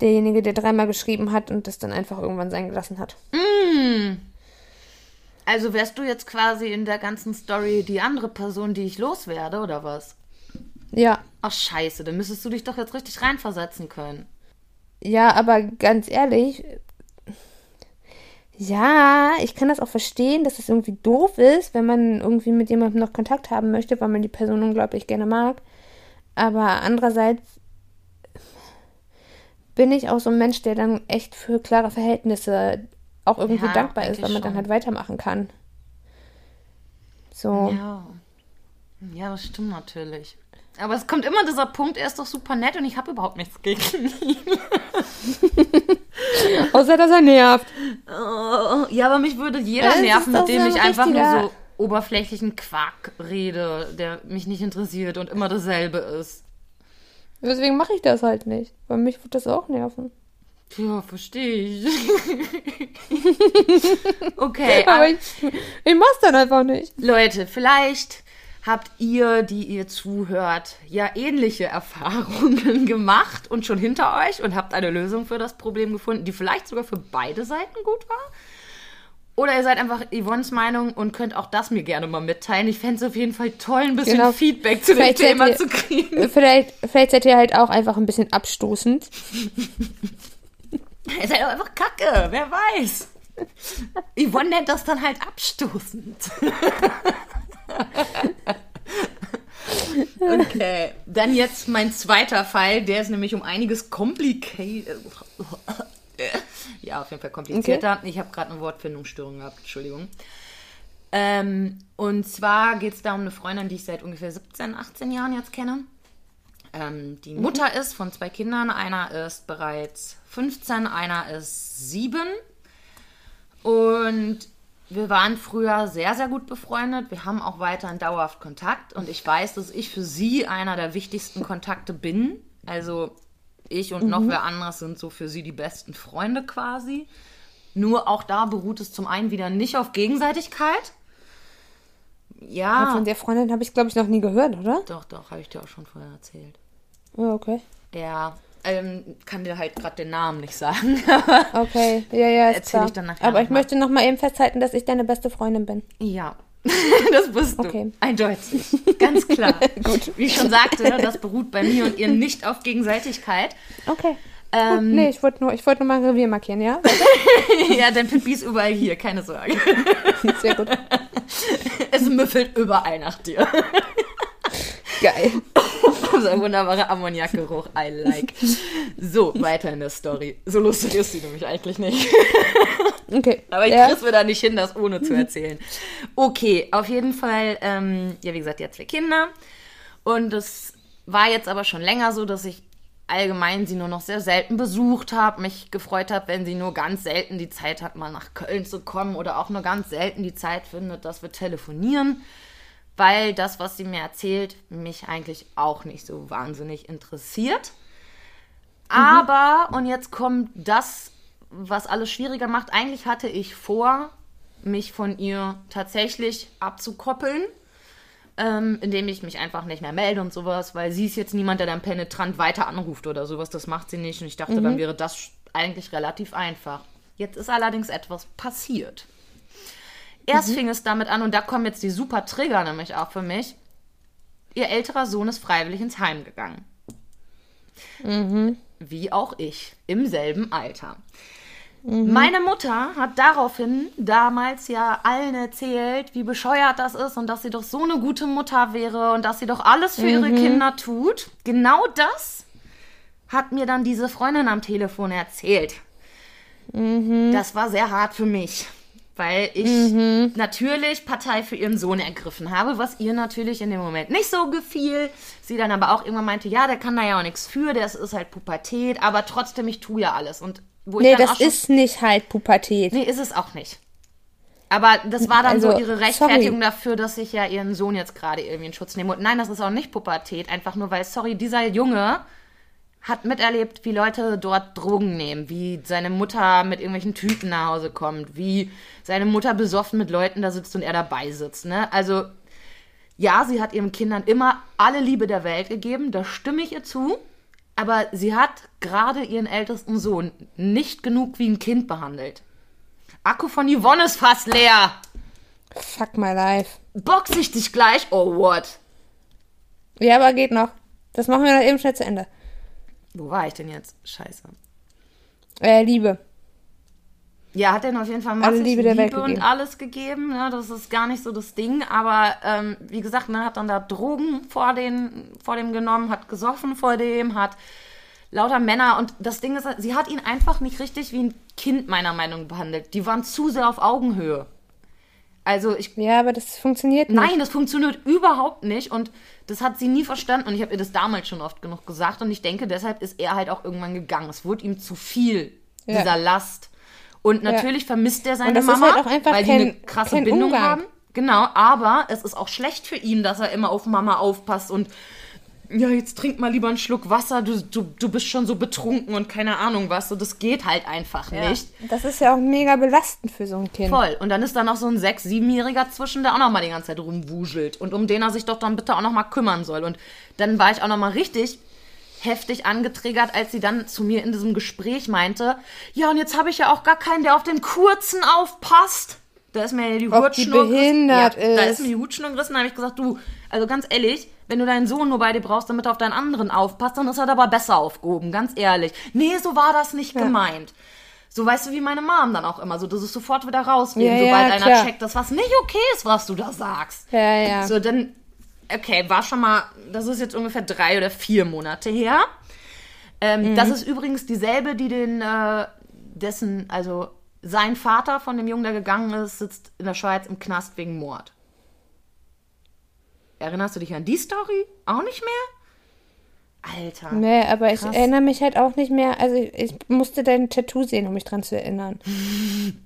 derjenige, der dreimal geschrieben hat und das dann einfach irgendwann sein gelassen hat. Also wärst du jetzt quasi in der ganzen Story die andere Person, die ich loswerde, oder was? Ja. Ach scheiße, dann müsstest du dich doch jetzt richtig reinversetzen können. Ja, aber ganz ehrlich, ja, ich kann das auch verstehen, dass es irgendwie doof ist, wenn man irgendwie mit jemandem noch Kontakt haben möchte, weil man die Person unglaublich gerne mag. Aber andererseits bin ich auch so ein Mensch, der dann echt für klare Verhältnisse auch irgendwie Ja, dankbar ist, weil man dann schon. halt weitermachen kann. So. Ja. Ja, das stimmt natürlich. Aber es kommt immer dieser Punkt, er ist doch super nett und ich habe überhaupt nichts gegen ihn. Außer, dass er nervt. Oh, ja, aber mich würde jeder ist nerven, mit dem so ein ich einfach nur so oberflächlichen Quark rede, der mich nicht interessiert und immer dasselbe ist. Deswegen mache ich das halt nicht. Weil mich wird das auch nerven. Ja, verstehe ich. okay, Aber ich, ich mach's dann einfach nicht. Leute, vielleicht habt ihr, die ihr zuhört, ja ähnliche Erfahrungen gemacht und schon hinter euch und habt eine Lösung für das Problem gefunden, die vielleicht sogar für beide Seiten gut war. Oder ihr seid einfach Yvonnes Meinung und könnt auch das mir gerne mal mitteilen. Ich fände es auf jeden Fall toll, ein bisschen Genau. Feedback zu dem Vielleicht seid Thema ihr- zu kriegen. Vielleicht, vielleicht seid ihr halt auch einfach ein bisschen abstoßend. Ihr seid auch einfach kacke, wer weiß. Yvonne nennt das dann halt abstoßend. Okay, dann jetzt mein zweiter Fall, der ist nämlich um einiges kompliziert. Ja, auf jeden Fall komplizierter. Ich habe gerade eine Wortfindungsstörung gehabt, Entschuldigung. Ähm, und zwar geht es da um eine Freundin, die ich seit ungefähr 17, 18 Jahren jetzt kenne. Ähm, die Mutter ist von zwei Kindern. Einer ist bereits 15, einer ist 7. Und wir waren früher sehr, sehr gut befreundet. Wir haben auch weiterhin dauerhaft Kontakt. Und ich weiß, dass ich für sie einer der wichtigsten Kontakte bin. Also ich und noch wer anderes sind so für sie die besten Freunde quasi. Nur auch da beruht es zum einen wieder nicht auf Gegenseitigkeit. Ja, Von der Freundin habe ich, glaube ich, noch nie gehört, oder? doch, doch, habe ich dir auch schon vorher erzählt. Oh, okay. Ja, ähm, kann dir halt gerade den Namen nicht sagen. Okay, ja, ja, ist Erzähl klar. ich dann nachher Aber ich mal. möchte noch mal eben festhalten, dass ich deine beste Freundin bin. ja, das bist du. Okay. Eindeutig. Ganz klar. Gut. Wie ich schon sagte, das beruht bei mir und ihr nicht auf Gegenseitigkeit. Okay. Ähm, Nee, ich wollte nur, ich wollte nur mal ein Revier markieren, ja? ja, dein Pipi ist überall hier, keine Sorge. Sehr gut. Es müffelt überall nach dir. Geil. so ein wunderbarer Ammoniakgeruch. I like. So, weiter in der Story. So lustig ist sie nämlich eigentlich nicht. Okay. Aber ich ja. krieg's mir da nicht hin, das ohne zu erzählen. Okay, auf jeden Fall, ähm, ja, wie gesagt, hat zwei Kinder. Und es war jetzt aber schon länger so, dass ich allgemein sie nur noch sehr selten besucht habe, mich gefreut habe, wenn sie nur ganz selten die Zeit hat, mal nach Köln zu kommen oder auch nur ganz selten die Zeit findet, dass wir telefonieren, weil das, was sie mir erzählt, mich eigentlich auch nicht so wahnsinnig interessiert. Aber, und jetzt kommt das, was alles schwieriger macht. Eigentlich hatte ich vor, mich von ihr tatsächlich abzukoppeln, ähm, indem ich mich einfach nicht mehr melde und sowas, weil sie ist jetzt niemand, der dann penetrant weiter anruft oder sowas. Das macht sie nicht. Und ich dachte, dann wäre das eigentlich relativ einfach. Jetzt ist allerdings etwas passiert. Erst fing es damit an, und da kommen jetzt die super Trigger nämlich auch für mich. Ihr älterer Sohn ist freiwillig ins Heim gegangen. Wie auch ich, im selben Alter. Meine Mutter hat daraufhin damals ja allen erzählt, wie bescheuert das ist und dass sie doch so eine gute Mutter wäre und dass sie doch alles für ihre Kinder tut. Genau das hat mir dann diese Freundin am Telefon erzählt. Das war sehr hart für mich, weil ich natürlich Partei für ihren Sohn ergriffen habe, was ihr natürlich in dem Moment nicht so gefiel. Sie dann aber auch irgendwann meinte, ja, der kann da ja auch nichts für, das ist halt Pubertät, aber trotzdem, ich tue ja alles. Und wo ich Nee, dann auch das schon, ist nicht halt Pubertät. Nee, ist es auch nicht. Aber das war dann Also, so ihre Rechtfertigung sorry. dafür, dass ich ja ihren Sohn jetzt gerade irgendwie in Schutz nehme. Und nein, das ist auch nicht Pubertät, einfach nur weil, sorry, dieser Junge hat miterlebt, wie Leute dort Drogen nehmen, wie seine Mutter mit irgendwelchen Typen nach Hause kommt, wie seine Mutter besoffen mit Leuten da sitzt und er dabei sitzt. Ne? Also ja, sie hat ihren Kindern immer alle Liebe der Welt gegeben, da stimme ich ihr zu. Aber sie hat gerade ihren ältesten Sohn nicht genug wie ein Kind behandelt. Akku von Yvonne ist fast leer. Fuck my life. Box ich dich gleich? Oh, what? Ja, aber geht noch. Das machen wir noch eben schnell zu Ende. Wo war ich denn jetzt? Scheiße. Äh, Liebe. Ja, hat er auf jeden Fall massig Liebe der Welt und gegeben. alles gegeben. Ne? Das ist gar nicht so das Ding. Aber ähm, wie gesagt, ne, hat dann da Drogen vor, den, vor dem genommen, hat gesoffen vor dem, hat lauter Männer. Und das Ding ist, sie hat ihn einfach nicht richtig wie ein Kind meiner Meinung nach behandelt. Die waren zu sehr auf Augenhöhe. Also ich Ja, aber das funktioniert nicht. Nein, das funktioniert überhaupt nicht und das hat sie nie verstanden und ich habe ihr das damals schon oft genug gesagt und ich denke, deshalb ist er halt auch irgendwann gegangen. Es wurde ihm zu viel Ja. dieser Last. Und natürlich vermisst er seine Mama, halt auch einfach weil die kein- eine krasse Bindung Umgang. haben. Genau, aber es ist auch schlecht für ihn, dass er immer auf Mama aufpasst und ja, jetzt trink mal lieber einen Schluck Wasser, du, du, du bist schon so betrunken und keine Ahnung was. So, das geht halt einfach nicht. Das ist ja auch mega belastend für so ein Kind. Voll. Und dann ist da noch so ein sechs-, siebenjähriger zwischen, der auch noch mal die ganze Zeit rumwuschelt. Und um den er sich doch dann bitte auch noch mal kümmern soll. Und dann war ich auch noch mal richtig heftig angetriggert, als sie dann zu mir in diesem Gespräch meinte, ja, und jetzt habe ich ja auch gar keinen, der auf den Kurzen aufpasst. Da ist mir ja die Hutschnur behindert ja, Da ist. ist mir die Hutschnur gerissen, da habe ich gesagt, du, also ganz ehrlich, wenn du deinen Sohn nur bei dir brauchst, damit er auf deinen anderen aufpasst, dann ist er aber besser aufgehoben, ganz ehrlich. Nee, so war das nicht gemeint. So weißt du, wie meine Mom dann auch immer, so dass es sofort wieder rausgeht, Ja, sobald ja, einer klar. checkt, dass was nicht okay ist, was du da sagst. Ja, ja. So, dann, okay, war schon mal, das ist jetzt ungefähr drei oder vier Monate her. Ähm, Das ist übrigens dieselbe, die den, äh, dessen, also sein Vater von dem Jungen, der gegangen ist, sitzt in der Schweiz im Knast wegen Mord. Erinnerst du dich an die Story? Auch nicht mehr? Alter. Nee, aber ich Krass. erinnere mich halt auch nicht mehr. Also ich, ich musste dein Tattoo sehen, um mich dran zu erinnern.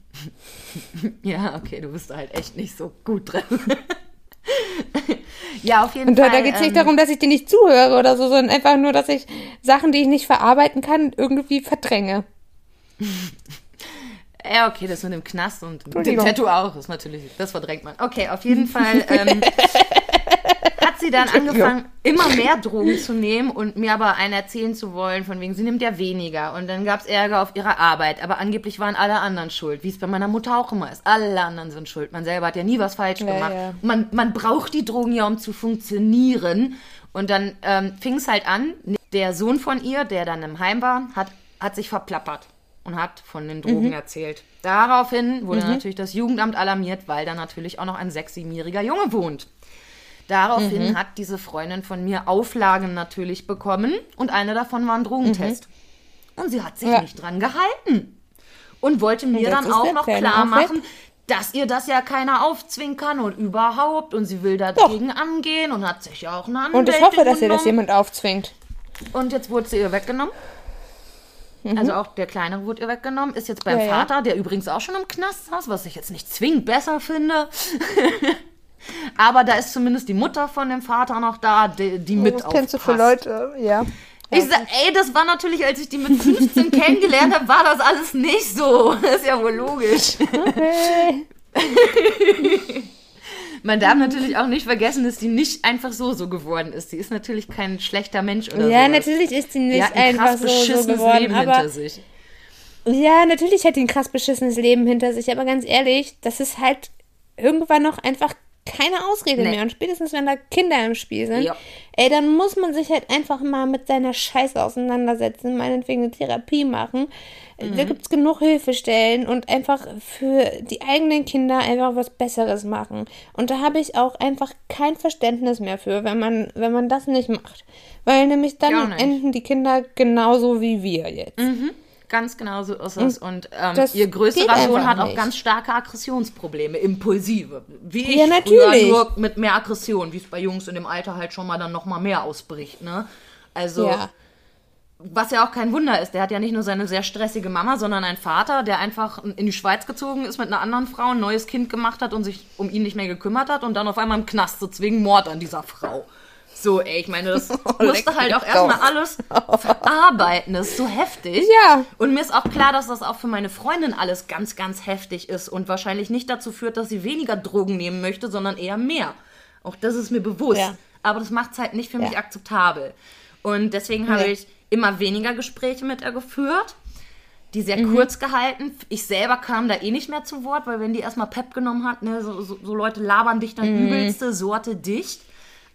Ja, okay, du bist da halt echt nicht so gut drin. ja, auf jeden Und da, Fall. da geht es nicht ähm, darum, dass ich dir nicht zuhöre oder so, sondern einfach nur, dass ich Sachen, die ich nicht verarbeiten kann, irgendwie verdränge. Ja, okay, das mit dem Knast und dem. Tattoo auch, ist natürlich, das verdrängt man. Okay, auf jeden Fall ähm, hat sie dann angefangen, immer mehr Drogen zu nehmen und mir aber einen erzählen zu wollen, von wegen, sie nimmt ja weniger. Und dann gab es Ärger auf ihrer Arbeit, aber angeblich waren alle anderen schuld, wie es bei meiner Mutter auch immer ist. Alle anderen sind schuld. Man selber hat ja nie was falsch Ja, gemacht. ja. Man, man braucht die Drogen ja, um zu funktionieren. Und dann ähm, fing es halt an, der Sohn von ihr, der dann im Heim war, hat, hat sich verplappert und hat von den Drogen erzählt. Daraufhin wurde natürlich das Jugendamt alarmiert, weil da natürlich auch noch ein sechs-, siebenjähriger Junge wohnt. Daraufhin hat diese Freundin von mir Auflagen natürlich bekommen und eine davon war ein Drogentest. Und sie hat sich Ja. nicht dran gehalten und wollte mir jetzt dann auch noch Kleine klar machen, dass ihr das ja keiner aufzwingen kann und überhaupt und sie will dagegen angehen und hat sich ja auch eine Und ich Anwältin hoffe, dass ihr das jemand aufzwingt. Und jetzt wurde sie ihr weggenommen. Also auch der Kleinere wurde ihr weggenommen. Ist jetzt beim Mhm. Ja, ja. Vater, der übrigens auch schon im Knast saß, was ich jetzt nicht zwingend besser finde. Aber da ist zumindest die Mutter von dem Vater noch da, die, die mit Was kennst du für. Leute? Ja. Ich sag, ey, das war natürlich, als ich die mit 15 kennengelernt habe, war das alles nicht so. Das ist ja wohl logisch. Okay. Man darf natürlich auch nicht vergessen, dass die nicht einfach so so geworden ist. Die ist natürlich kein schlechter Mensch oder so. Ja, natürlich ist sie nicht hat ein krass einfach so, so beschissenes geworden, Leben aber hinter sich. ja, natürlich hat die ein krass beschissenes Leben hinter sich, aber ganz ehrlich, das ist halt irgendwann noch einfach keine Ausrede Nee. mehr. Und spätestens, wenn da Kinder im Spiel sind, Ja. ey, dann muss man sich halt einfach mal mit seiner Scheiße auseinandersetzen, meinetwegen eine Therapie machen. Da Mhm. gibt's genug Hilfestellen und einfach für die eigenen Kinder einfach was Besseres machen. Und da habe ich auch einfach kein Verständnis mehr für, wenn man, wenn man das nicht macht. Weil nämlich dann enden die Kinder genauso wie wir jetzt. Ganz genau so ist es. Und ähm, ihr größerer Sohn hat auch nicht. ganz starke Aggressionsprobleme, impulsive. Wie ich Ja, natürlich. nur mit mehr Aggression, wie es bei Jungs in dem Alter halt schon mal dann noch mal mehr ausbricht. Ne? Also, Ja. Was ja auch kein Wunder ist, der hat ja nicht nur seine sehr stressige Mama, sondern einen Vater, der einfach in die Schweiz gezogen ist mit einer anderen Frau, ein neues Kind gemacht hat und sich um ihn nicht mehr gekümmert hat und dann auf einmal im Knast sitzt wegen Mord an dieser Frau. So, ey, ich meine, das leck musste halt mich auch erstmal alles verarbeiten. Das ist so heftig. Ja. Und mir ist auch klar, dass das auch für meine Freundin alles ganz, ganz heftig ist und wahrscheinlich nicht dazu führt, dass sie weniger Drogen nehmen möchte, sondern eher mehr. Auch das ist mir bewusst. Ja. Aber das macht es halt nicht für mich Ja. akzeptabel. Und deswegen habe Nee. ich immer weniger Gespräche mit ihr geführt, die sehr Mhm. kurz gehalten. Ich selber kam da eh nicht mehr zu Wort, weil wenn die erstmal Pep genommen hat, ne, so, so, so Leute labern dich dann Mhm. übelste Sorte dicht.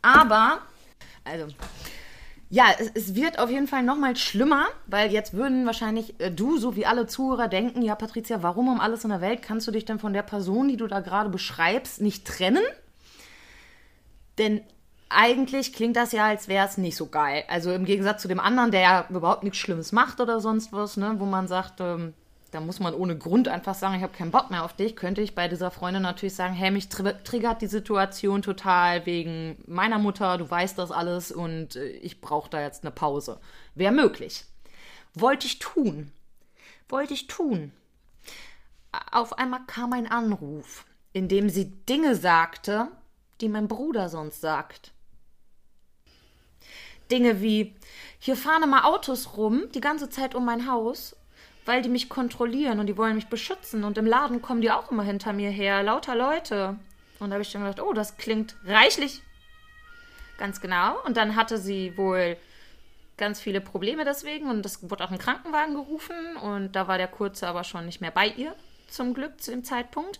Aber, also, ja, es, es wird auf jeden Fall noch mal schlimmer, weil jetzt würden wahrscheinlich äh, du, so wie alle Zuhörer, denken, ja, Patricia, warum um alles in der Welt kannst du dich denn von der Person, die du da gerade beschreibst, nicht trennen? Denn eigentlich klingt das ja, als wäre es nicht so geil. Also im Gegensatz zu dem anderen, der ja überhaupt nichts Schlimmes macht oder sonst was, ne, wo man sagt, ähm, da muss man ohne Grund einfach sagen, ich habe keinen Bock mehr auf dich, könnte ich bei dieser Freundin natürlich sagen, hey, mich tri triggert die Situation total wegen meiner Mutter, du weißt das alles und äh, ich brauche da jetzt eine Pause. Wäre möglich. Wollte ich tun. Wollte ich tun. Auf einmal kam ein Anruf, in dem sie Dinge sagte, die mein Bruder sonst sagt. Dinge wie, hier fahren immer Autos rum, die ganze Zeit um mein Haus, weil die mich kontrollieren und die wollen mich beschützen. Und im Laden kommen die auch immer hinter mir her, lauter Leute. Und da habe ich dann gedacht, oh, das klingt reichlich. Ganz genau. Und dann hatte sie wohl ganz viele Probleme deswegen und es wurde auch ein Krankenwagen gerufen und da war der Kurze aber schon nicht mehr bei ihr, zum Glück zu dem Zeitpunkt.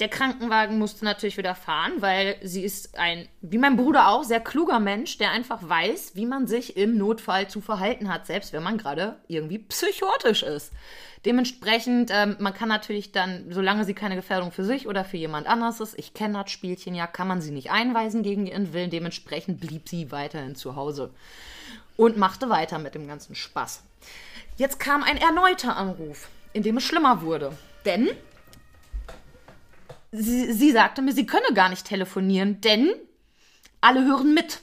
Der Krankenwagen musste natürlich wieder fahren, weil sie ist ein, wie mein Bruder auch, sehr kluger Mensch, der einfach weiß, wie man sich im Notfall zu verhalten hat, selbst wenn man gerade irgendwie psychotisch ist. Dementsprechend, ähm, man kann natürlich dann, solange sie keine Gefährdung für sich oder für jemand anderes ist, ich kenne das Spielchen ja, kann man sie nicht einweisen gegen ihren Willen. Dementsprechend blieb sie weiterhin zu Hause und machte weiter mit dem ganzen Spaß. Jetzt kam ein erneuter Anruf, in dem es schlimmer wurde. Denn sie, sie sagte mir, sie könne gar nicht telefonieren, denn alle hören mit.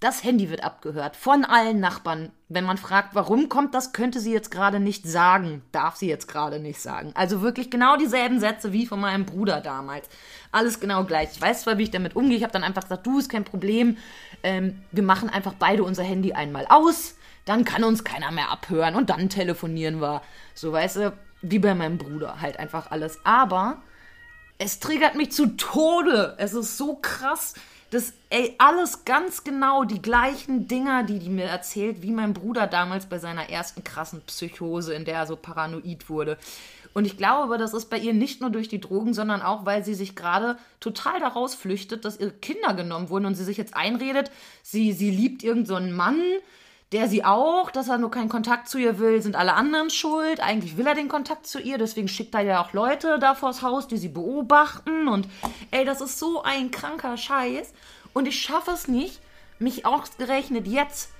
Das Handy wird abgehört von allen Nachbarn. Wenn man fragt, warum kommt das, könnte sie jetzt gerade nicht sagen. Darf sie jetzt gerade nicht sagen. Also wirklich genau dieselben Sätze wie von meinem Bruder damals. Alles genau gleich. Ich weiß zwar, wie ich damit umgehe. Ich habe dann einfach gesagt, du, ist kein Problem. Ähm, wir machen einfach beide unser Handy einmal aus. Dann kann uns keiner mehr abhören und dann telefonieren wir. So, weißt du, wie bei meinem Bruder halt einfach alles. Aber es triggert mich zu Tode. Es ist so krass. Das, ey, alles ganz genau die gleichen Dinger, die die mir erzählt, wie mein Bruder damals bei seiner ersten krassen Psychose, in der er so paranoid wurde. Und ich glaube, das ist bei ihr nicht nur durch die Drogen, sondern auch, weil sie sich gerade total daraus flüchtet, dass ihre Kinder genommen wurden und sie sich jetzt einredet, sie, sie liebt irgendeinen so Mann, der sie auch, dass er nur keinen Kontakt zu ihr will, sind alle anderen schuld. Eigentlich will er den Kontakt zu ihr, deswegen schickt er ja auch Leute da vors Haus, die sie beobachten. Und ey, das ist so ein kranker Scheiß. Und ich schaffe es nicht, mich ausgerechnet jetzt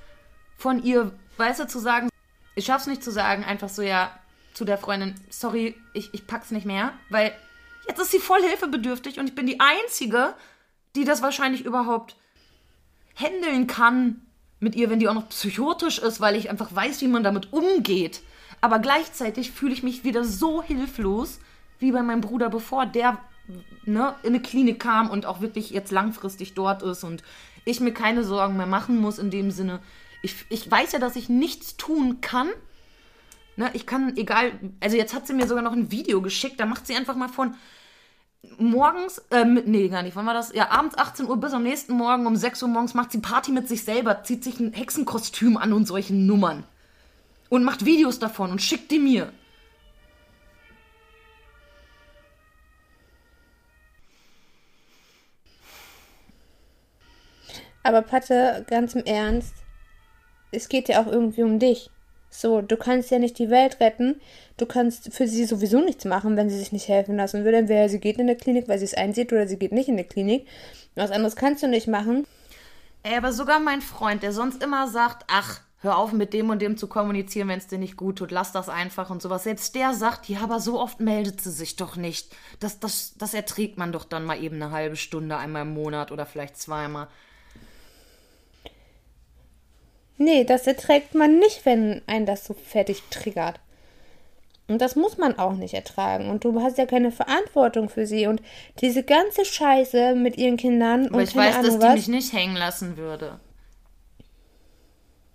von ihr, weißt du, zu sagen, ich schaffe es nicht zu sagen, einfach so, ja, zu der Freundin, sorry, ich, ich pack's nicht mehr, weil jetzt ist sie voll hilfebedürftig und ich bin die Einzige, die das wahrscheinlich überhaupt handeln kann mit ihr, wenn die auch noch psychotisch ist, weil ich einfach weiß, wie man damit umgeht. Aber gleichzeitig fühle ich mich wieder so hilflos wie bei meinem Bruder, bevor der ne, in eine Klinik kam und auch wirklich jetzt langfristig dort ist und ich mir keine Sorgen mehr machen muss in dem Sinne. Ich, ich weiß ja, dass ich nichts tun kann. Ne, ich kann, egal, also jetzt hat sie mir sogar noch ein Video geschickt, da macht sie einfach mal von morgens, äh, mit- nee, gar nicht, wann war das? Ja, abends 18 Uhr bis am nächsten Morgen um 6 Uhr morgens macht sie Party mit sich selber, zieht sich ein Hexenkostüm an und solchen Nummern. Und macht Videos davon und schickt die mir. Aber Patte, ganz im Ernst, es geht ja auch irgendwie um dich. So, du kannst ja nicht die Welt retten. Du kannst für sie sowieso nichts machen, wenn sie sich nicht helfen lassen will. Entweder sie geht in der Klinik, weil sie es einsieht, oder sie geht nicht in die Klinik. Was anderes kannst du nicht machen. Ey, aber sogar mein Freund, der sonst immer sagt, ach, hör auf mit dem und dem zu kommunizieren, wenn es dir nicht gut tut, lass das einfach und sowas. Selbst der sagt, ja, aber so oft meldet sie sich doch nicht. Das, das, das erträgt man doch dann mal eben eine halbe Stunde, einmal im Monat oder vielleicht zweimal. Nee, das erträgt man nicht, wenn ein das so fertig triggert. Und das muss man auch nicht ertragen. Und du hast ja keine Verantwortung für sie. Und diese ganze Scheiße mit ihren Kindern Aber und ich weiß, Ahnung dass die was. mich nicht hängen lassen würde.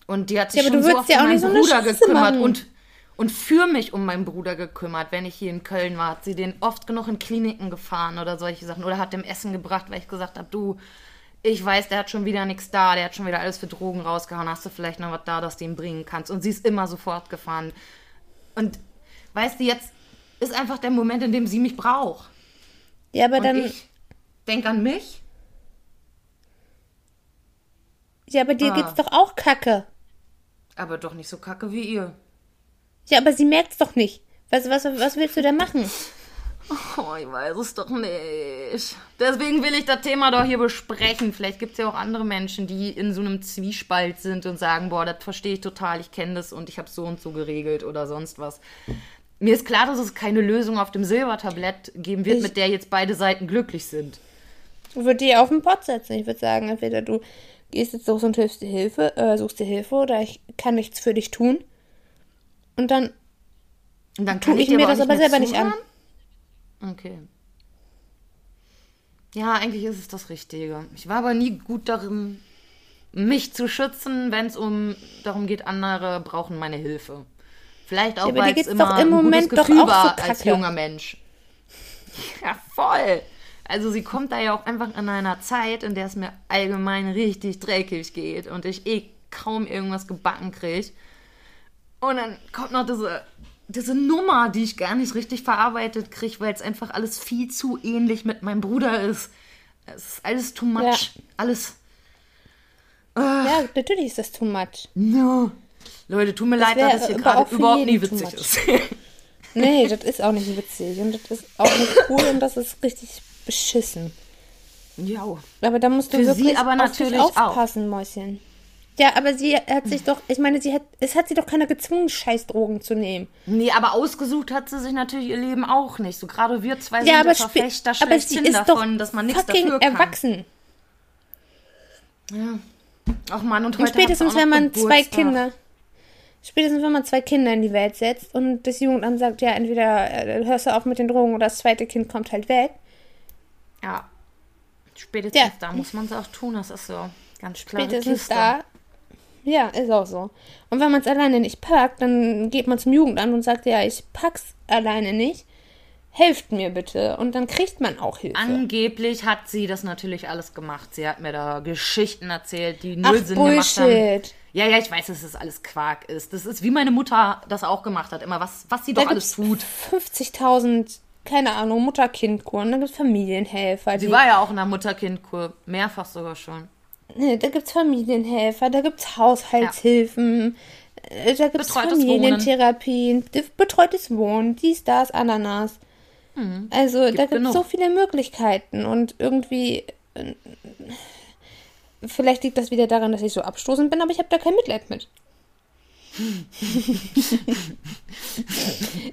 Und die hat sich Ja, schon so oft ja um meinen so Bruder gekümmert machen. und, und für mich um meinen Bruder gekümmert, wenn ich hier in Köln war. Hat sie den oft genug in Kliniken gefahren oder solche Sachen. Oder hat dem Essen gebracht, weil ich gesagt habe, du, ich weiß, der hat schon wieder nichts da, der hat schon wieder alles für Drogen rausgehauen. Hast du vielleicht noch was da, das du ihm bringen kannst? Und sie ist immer sofort gefahren. Und weißt du, jetzt ist einfach der Moment, in dem sie mich braucht. Ja, aber Und dann. ich denk an mich. Ja, aber dir Ah. geht's doch auch kacke. Aber doch nicht so kacke wie ihr. Ja, aber sie merkt's doch nicht. Was, was, was willst du denn machen? Oh, ich weiß es doch nicht. Deswegen will ich das Thema doch hier besprechen. Vielleicht gibt es ja auch andere Menschen, die in so einem Zwiespalt sind und sagen, boah, das verstehe ich total, ich kenne das und ich habe so und so geregelt oder sonst was. Mir ist klar, dass es keine Lösung auf dem Silbertablett geben wird, Ich- mit der jetzt beide Seiten glücklich sind. Ich würde dir auf den Pott setzen. Ich würde sagen, entweder du gehst jetzt los und hilfst dir Hilfe, äh, suchst dir Hilfe oder ich kann nichts für dich tun. Und dann Und dann kann ich, ich mir das aber selber nicht an. Okay. Ja, eigentlich ist es das Richtige. Ich war aber nie gut darin, mich zu schützen, wenn es um darum geht, andere brauchen meine Hilfe. Vielleicht auch, Ja, weil es immer doch im ein Moment gutes doch Gefühl auch so war als junger Mensch. Ja, voll. Also sie kommt da ja auch einfach in einer Zeit, in der es mir allgemein richtig dreckig geht und ich eh kaum irgendwas gebacken kriege. Und dann kommt noch diese, diese Nummer, die ich gar nicht richtig verarbeitet kriege, weil es einfach alles viel zu ähnlich mit meinem Bruder ist. Es ist alles too much. Ja. Alles. Ja, natürlich ist das too much. No. Leute, tut mir leid, wär dass das hier gerade überhaupt nie witzig ist. Nee, das ist auch nicht witzig und das ist auch nicht cool und das ist richtig beschissen. ja. Aber da musst du Für wirklich sie aber natürlich dich auch. aufpassen, Mäuschen. Ja, aber sie hat sich doch, ich meine, sie hat, es hat sie doch keiner gezwungen, Scheißdrogen zu nehmen. Nee, aber ausgesucht hat sie sich natürlich ihr Leben auch nicht. So gerade wir zwei Ja, sind aber, Verfechter aber sie ist davon, doch dass man nichts dafür kann. erwachsen. Ja. Ach man, und Und heute sie spätestens, wenn man zwei Geburtstag. Kinder, spätestens wenn man zwei Kinder in die Welt setzt und das Jugendamt sagt, ja, entweder äh, hörst du auf mit den Drogen oder das zweite Kind kommt halt weg. Ja. Spätestens Ja. da muss man es auch tun, das ist so. Ganz klar. Spätestens da. Ja, ist auch so. Und wenn man es alleine nicht packt, dann geht man zum Jugendamt und sagt, ja, ich pack's alleine nicht. Helft mir bitte. Und dann kriegt man auch Hilfe. Angeblich hat sie das natürlich alles gemacht. Sie hat mir da Geschichten erzählt, die Ach, null Sinn gemacht haben. Bullshit. Ja, ja, ich weiß, dass das alles Quark ist. Das ist wie meine Mutter das auch gemacht hat, immer was, was sie Da doch alles tut. 50.000, keine Ahnung, Mutter-Kind-Kuren. Da gibt's Familienhelfer. Sie war ja auch in der Mutter-Kind-Kur, mehrfach sogar schon. Nee, da gibt's Familienhelfer, da gibt's Haushaltshilfen, äh, da gibt's Betreutes Familientherapien, d- betreutes Wohnen, dies, das, Ananas. Also da gibt's Mhm. genug. so viele Möglichkeiten und irgendwie äh, vielleicht liegt das wieder daran, dass ich so abstoßend bin, aber ich habe da kein Mitleid mit.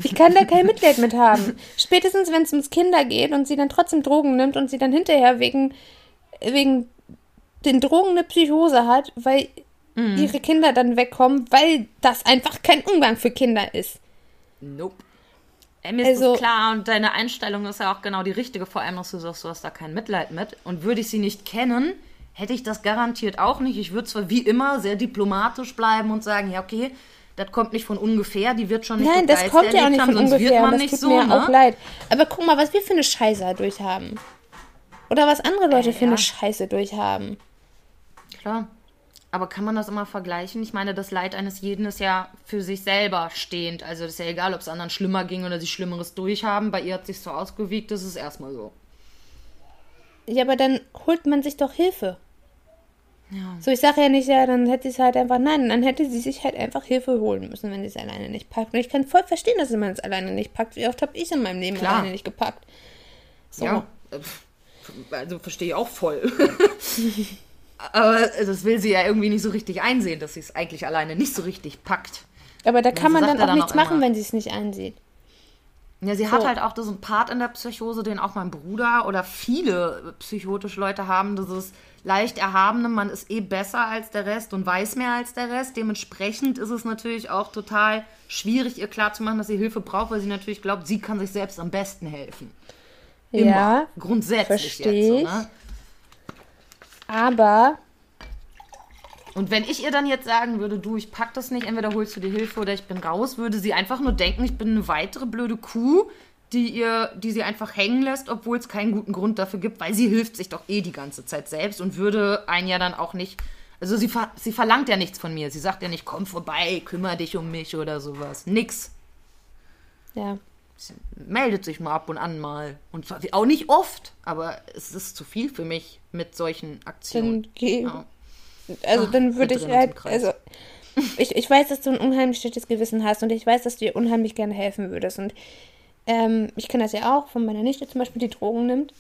ich kann da kein Mitleid mit haben. Spätestens, wenn es ums Kinder geht und sie dann trotzdem Drogen nimmt und sie dann hinterher wegen, wegen den Drogen eine Psychose hat, weil Mhm. ihre Kinder dann wegkommen, weil das einfach kein Umgang für Kinder ist. Nope. Ey, mir ist Also- das klar und deine Einstellung ist ja auch genau die richtige, vor allem, dass du sagst, du hast da kein Mitleid mit. Und würde ich sie nicht kennen, hätte ich das garantiert auch nicht. Ich würde zwar wie immer sehr diplomatisch bleiben und sagen, ja, okay, das kommt nicht von ungefähr, die wird schon nicht Nein, das kommt ja auch nicht haben, von ungefähr. wird man und das nicht tut so, mir ne? auch leid. Aber guck mal, was wir für eine Scheiße durchhaben. Oder was andere Leute Äh, für ja. eine Scheiße durchhaben. Klar. Aber kann man das immer vergleichen? Ich meine, das Leid eines jeden ist ja für sich selber stehend. Also das ist ja egal, ob es anderen schlimmer ging oder sie Schlimmeres durchhaben. Bei ihr hat sich so ausgewiegt, das ist erstmal so. Ja, aber dann holt man sich doch Hilfe. Ja. So, ich sage ja nicht, ja, dann hätte sie es halt einfach, nein, dann hätte sie sich halt einfach Hilfe holen müssen, wenn sie es alleine nicht packt. Und ich kann voll verstehen, dass man es alleine nicht packt. Wie oft habe ich in meinem Leben Klar. alleine nicht gepackt? So. Ja, äh, also verstehe ich auch voll. Aber das will sie ja irgendwie nicht so richtig einsehen, dass sie es eigentlich alleine nicht so richtig packt. Aber da kann man dann auch dann nichts machen, immer. wenn sie es nicht einsieht. Ja, sie hat So. halt auch diesen Part in der Psychose, den auch mein Bruder oder viele psychotische Leute haben, dieses leicht erhabene, man ist eh besser als der Rest und weiß mehr als der Rest. Dementsprechend ist es natürlich auch total schwierig, ihr klarzumachen, dass sie Hilfe braucht, weil sie natürlich glaubt, sie kann sich selbst am besten helfen. Immer. Ja, Grundsätzlich jetzt so, ne? Aber Und wenn ich ihr dann jetzt sagen würde, du, ich pack das nicht, entweder holst du dir Hilfe oder ich bin raus, würde sie einfach nur denken, ich bin eine weitere blöde Kuh, die ihr, die sie einfach hängen lässt, obwohl es keinen guten Grund dafür gibt, weil sie hilft sich doch eh die ganze Zeit selbst und würde einen ja dann auch nicht. Also sie, ver sie verlangt ja nichts von mir. Sie sagt ja nicht, komm vorbei, kümmere dich um mich oder sowas. Nix. ja. Sie meldet sich mal ab und an mal. Und zwar auch nicht oft, aber es ist zu viel für mich mit solchen Aktionen. Dann geh, Ja. Also Ach, dann würde ich halt, also ich, ich weiß, dass du ein unheimlich schlechtes Gewissen hast und ich weiß, dass du ihr unheimlich gerne helfen würdest. Und ähm, ich kenne das ja auch von meiner Nichte zum Beispiel, die Drogen nimmt.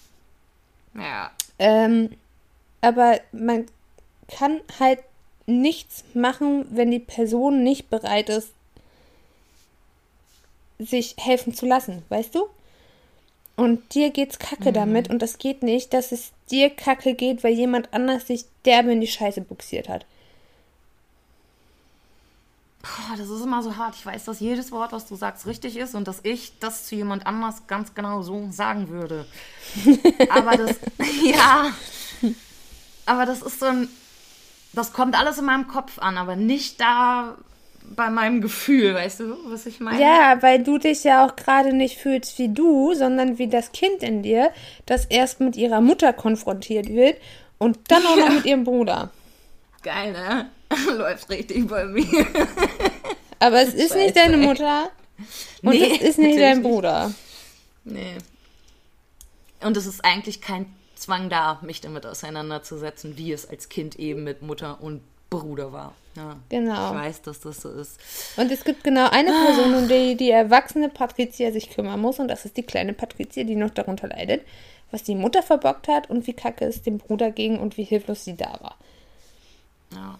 Ja. Ähm, aber man kann halt nichts machen, wenn die Person nicht bereit ist, sich helfen zu lassen, weißt du? Und dir geht's kacke damit und das geht nicht, dass es dir kacke geht, weil jemand anders sich derbe in die Scheiße buxiert hat. Das ist immer so hart. Ich weiß, dass jedes Wort, was du sagst, richtig ist und dass ich das zu jemand anders ganz genau so sagen würde. Aber das, ja, aber das ist so ein, das kommt alles in meinem Kopf an, aber nicht da bei meinem Gefühl, weißt du, was ich meine? Ja, weil du dich ja auch gerade nicht fühlst wie du, sondern wie das Kind in dir, das erst mit ihrer Mutter konfrontiert wird und dann auch noch Ja. mit ihrem Bruder. Geil, ne? Läuft richtig bei mir. Aber es ist nicht deine. Mutter und Nee, es ist nicht dein nicht. Bruder. Nee. Und es ist eigentlich kein Zwang da, mich damit auseinanderzusetzen, wie es als Kind eben mit Mutter und Bruder war. Ja. Genau. Ich weiß, dass das so ist. Und es gibt genau eine Person, um die die erwachsene Patricia sich kümmern muss und das ist die kleine Patricia, die noch darunter leidet, was die Mutter verbockt hat und wie kacke es dem Bruder ging und wie hilflos sie da war. Ja.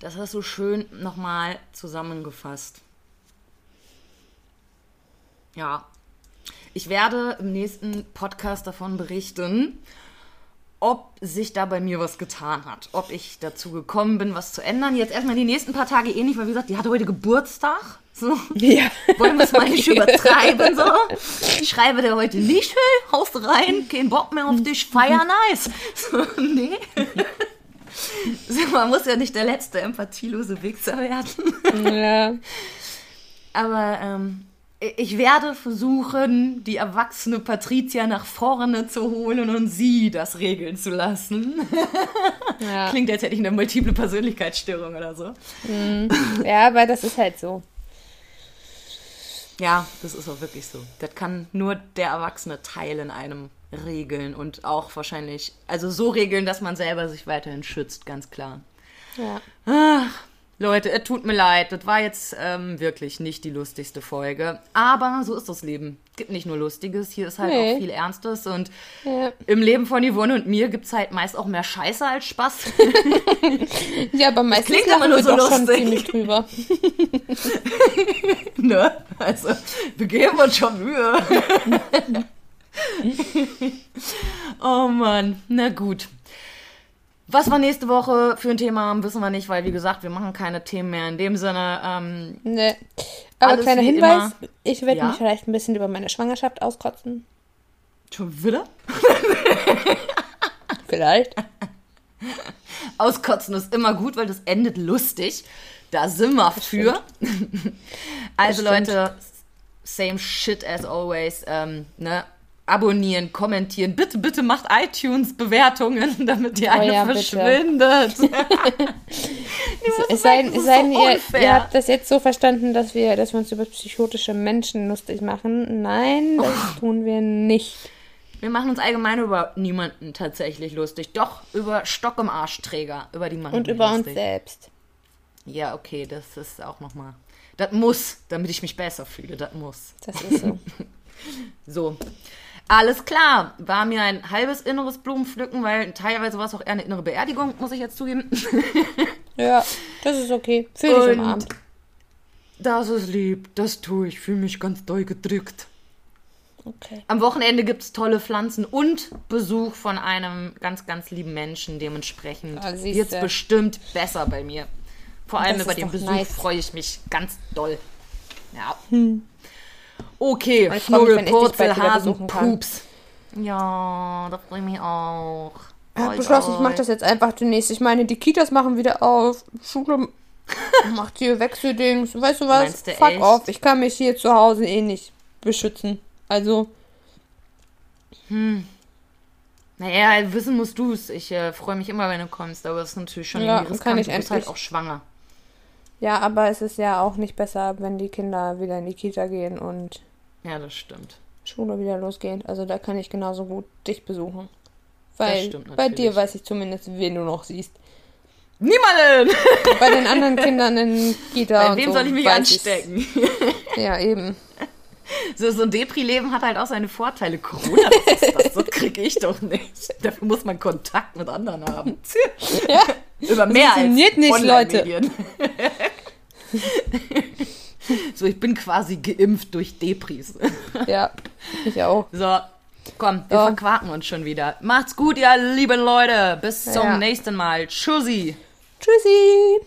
Das hast du schön nochmal zusammengefasst. Ja. Ich werde im nächsten Podcast davon berichten, ob sich da bei mir was getan hat. Ob ich dazu gekommen bin, was zu ändern. Jetzt erstmal die nächsten paar Tage eh nicht, weil wie gesagt, die hatte heute Geburtstag. So. Ja. Wollen wir es mal nicht übertreiben, so? Ich schreibe dir heute nicht, hey, haust rein, kein Bock mehr auf dich, feier nice. So, nee. So, man muss ja nicht der letzte empathielose Wichser werden. ja. Aber ähm, ich werde versuchen, die erwachsene Patricia nach vorne zu holen und sie das regeln zu lassen. Ja. Klingt, als hätte ich eine multiple Persönlichkeitsstörung oder so. ja, aber das ist halt so. Ja, das ist auch wirklich so. Das kann nur der erwachsene Teil in einem regeln und auch wahrscheinlich, also so regeln, dass man selber sich weiterhin schützt, ganz klar. Ja. Ach, Leute, es tut mir leid, das war jetzt ähm, wirklich nicht die lustigste Folge. Aber so ist das Leben. Es gibt nicht nur Lustiges, hier ist halt Nee. auch viel Ernstes und Ja. im Leben von Yvonne und mir gibt es halt meist auch mehr Scheiße als Spaß. Ja, aber meistens klingt immer nur so lustig. drüber. ne? Also, wir geben uns schon Mühe. oh Mann, na gut. Was wir nächste Woche für ein Thema haben, wissen wir nicht, weil wie gesagt, wir machen keine Themen mehr in dem Sinne. Ähm, Ne. Aber kleiner Hinweis, immer. ich werde Ja? mich vielleicht ein bisschen über meine Schwangerschaft auskotzen. schon wieder? Vielleicht. Auskotzen ist immer gut, weil das endet lustig. Da sind wir für. also Das. Leute, same shit as always. Ähm, ne? Abonnieren, kommentieren. Bitte, bitte macht iTunes-Bewertungen, damit die eine Oh ja, bitte. verschwindet. Es sei, es sei so ihr, ihr habt das jetzt so verstanden, dass wir, dass wir uns über psychotische Menschen lustig machen. Nein, das Oh. tun wir nicht. Wir machen uns allgemein über niemanden tatsächlich lustig. Doch, über Stock im Arschträger. Über die machen Und über uns lustig. selbst. Ja, okay, das ist auch nochmal. Das muss, damit ich mich besser fühle. Das muss. Das ist so. So. Alles klar. War mir ein halbes inneres Blumenpflücken, weil teilweise war es auch eher eine innere Beerdigung, muss ich jetzt zugeben. ja, das ist okay. Fühl dich Und- umarmt. Das ist lieb. Das tue ich. Fühle mich ganz doll gedrückt. Okay. Am Wochenende gibt es tolle Pflanzen und Besuch von einem ganz, ganz lieben Menschen. Dementsprechend Ah, wird es bestimmt besser bei mir. Vor allem Das über den Besuch nice. freue ich mich ganz doll. Ja. Okay, Schnurgelpurzelhasen, besuchen kann. Pups. Ja, da freue ich mich auch. Ich habe beschlossen, ich mache das jetzt einfach demnächst. Ich meine, die Kitas machen wieder auf. Schule macht hier Wechseldings. Weißt du was? Du Fuck echt? off. Ich kann mich hier zu Hause eh nicht beschützen. Also, Naja, wissen musst du es. Ich äh, freue mich immer, wenn du kommst, aber es ist natürlich schon Ja, irgendwie kann riskant. ich Du bist halt endlich. auch schwanger. ja, aber es ist ja auch nicht besser, wenn die Kinder wieder in die Kita gehen und Ja, das stimmt. Schule wieder losgeht. Also da kann ich genauso gut dich besuchen. Weil stimmt bei dir weiß ich zumindest, wen du noch siehst. Niemanden! Bei den anderen Kindern in Kita Bei wem so soll ich mich anstecken? ich's. Ja, eben. So, so ein Depri-Leben hat halt auch seine Vorteile. Corona, das, ist, das, das kriege ich doch nicht. Dafür muss man Kontakt mit anderen haben. Ja, Über mehr als funktioniert nicht, Online-Medien. so, ich bin quasi geimpft durch Depris. ja, ich auch. So, komm, wir So. verquaken uns schon wieder. Macht's gut, ihr lieben Leute. Bis zum Ja. nächsten Mal. Tschüssi. Tschüssi.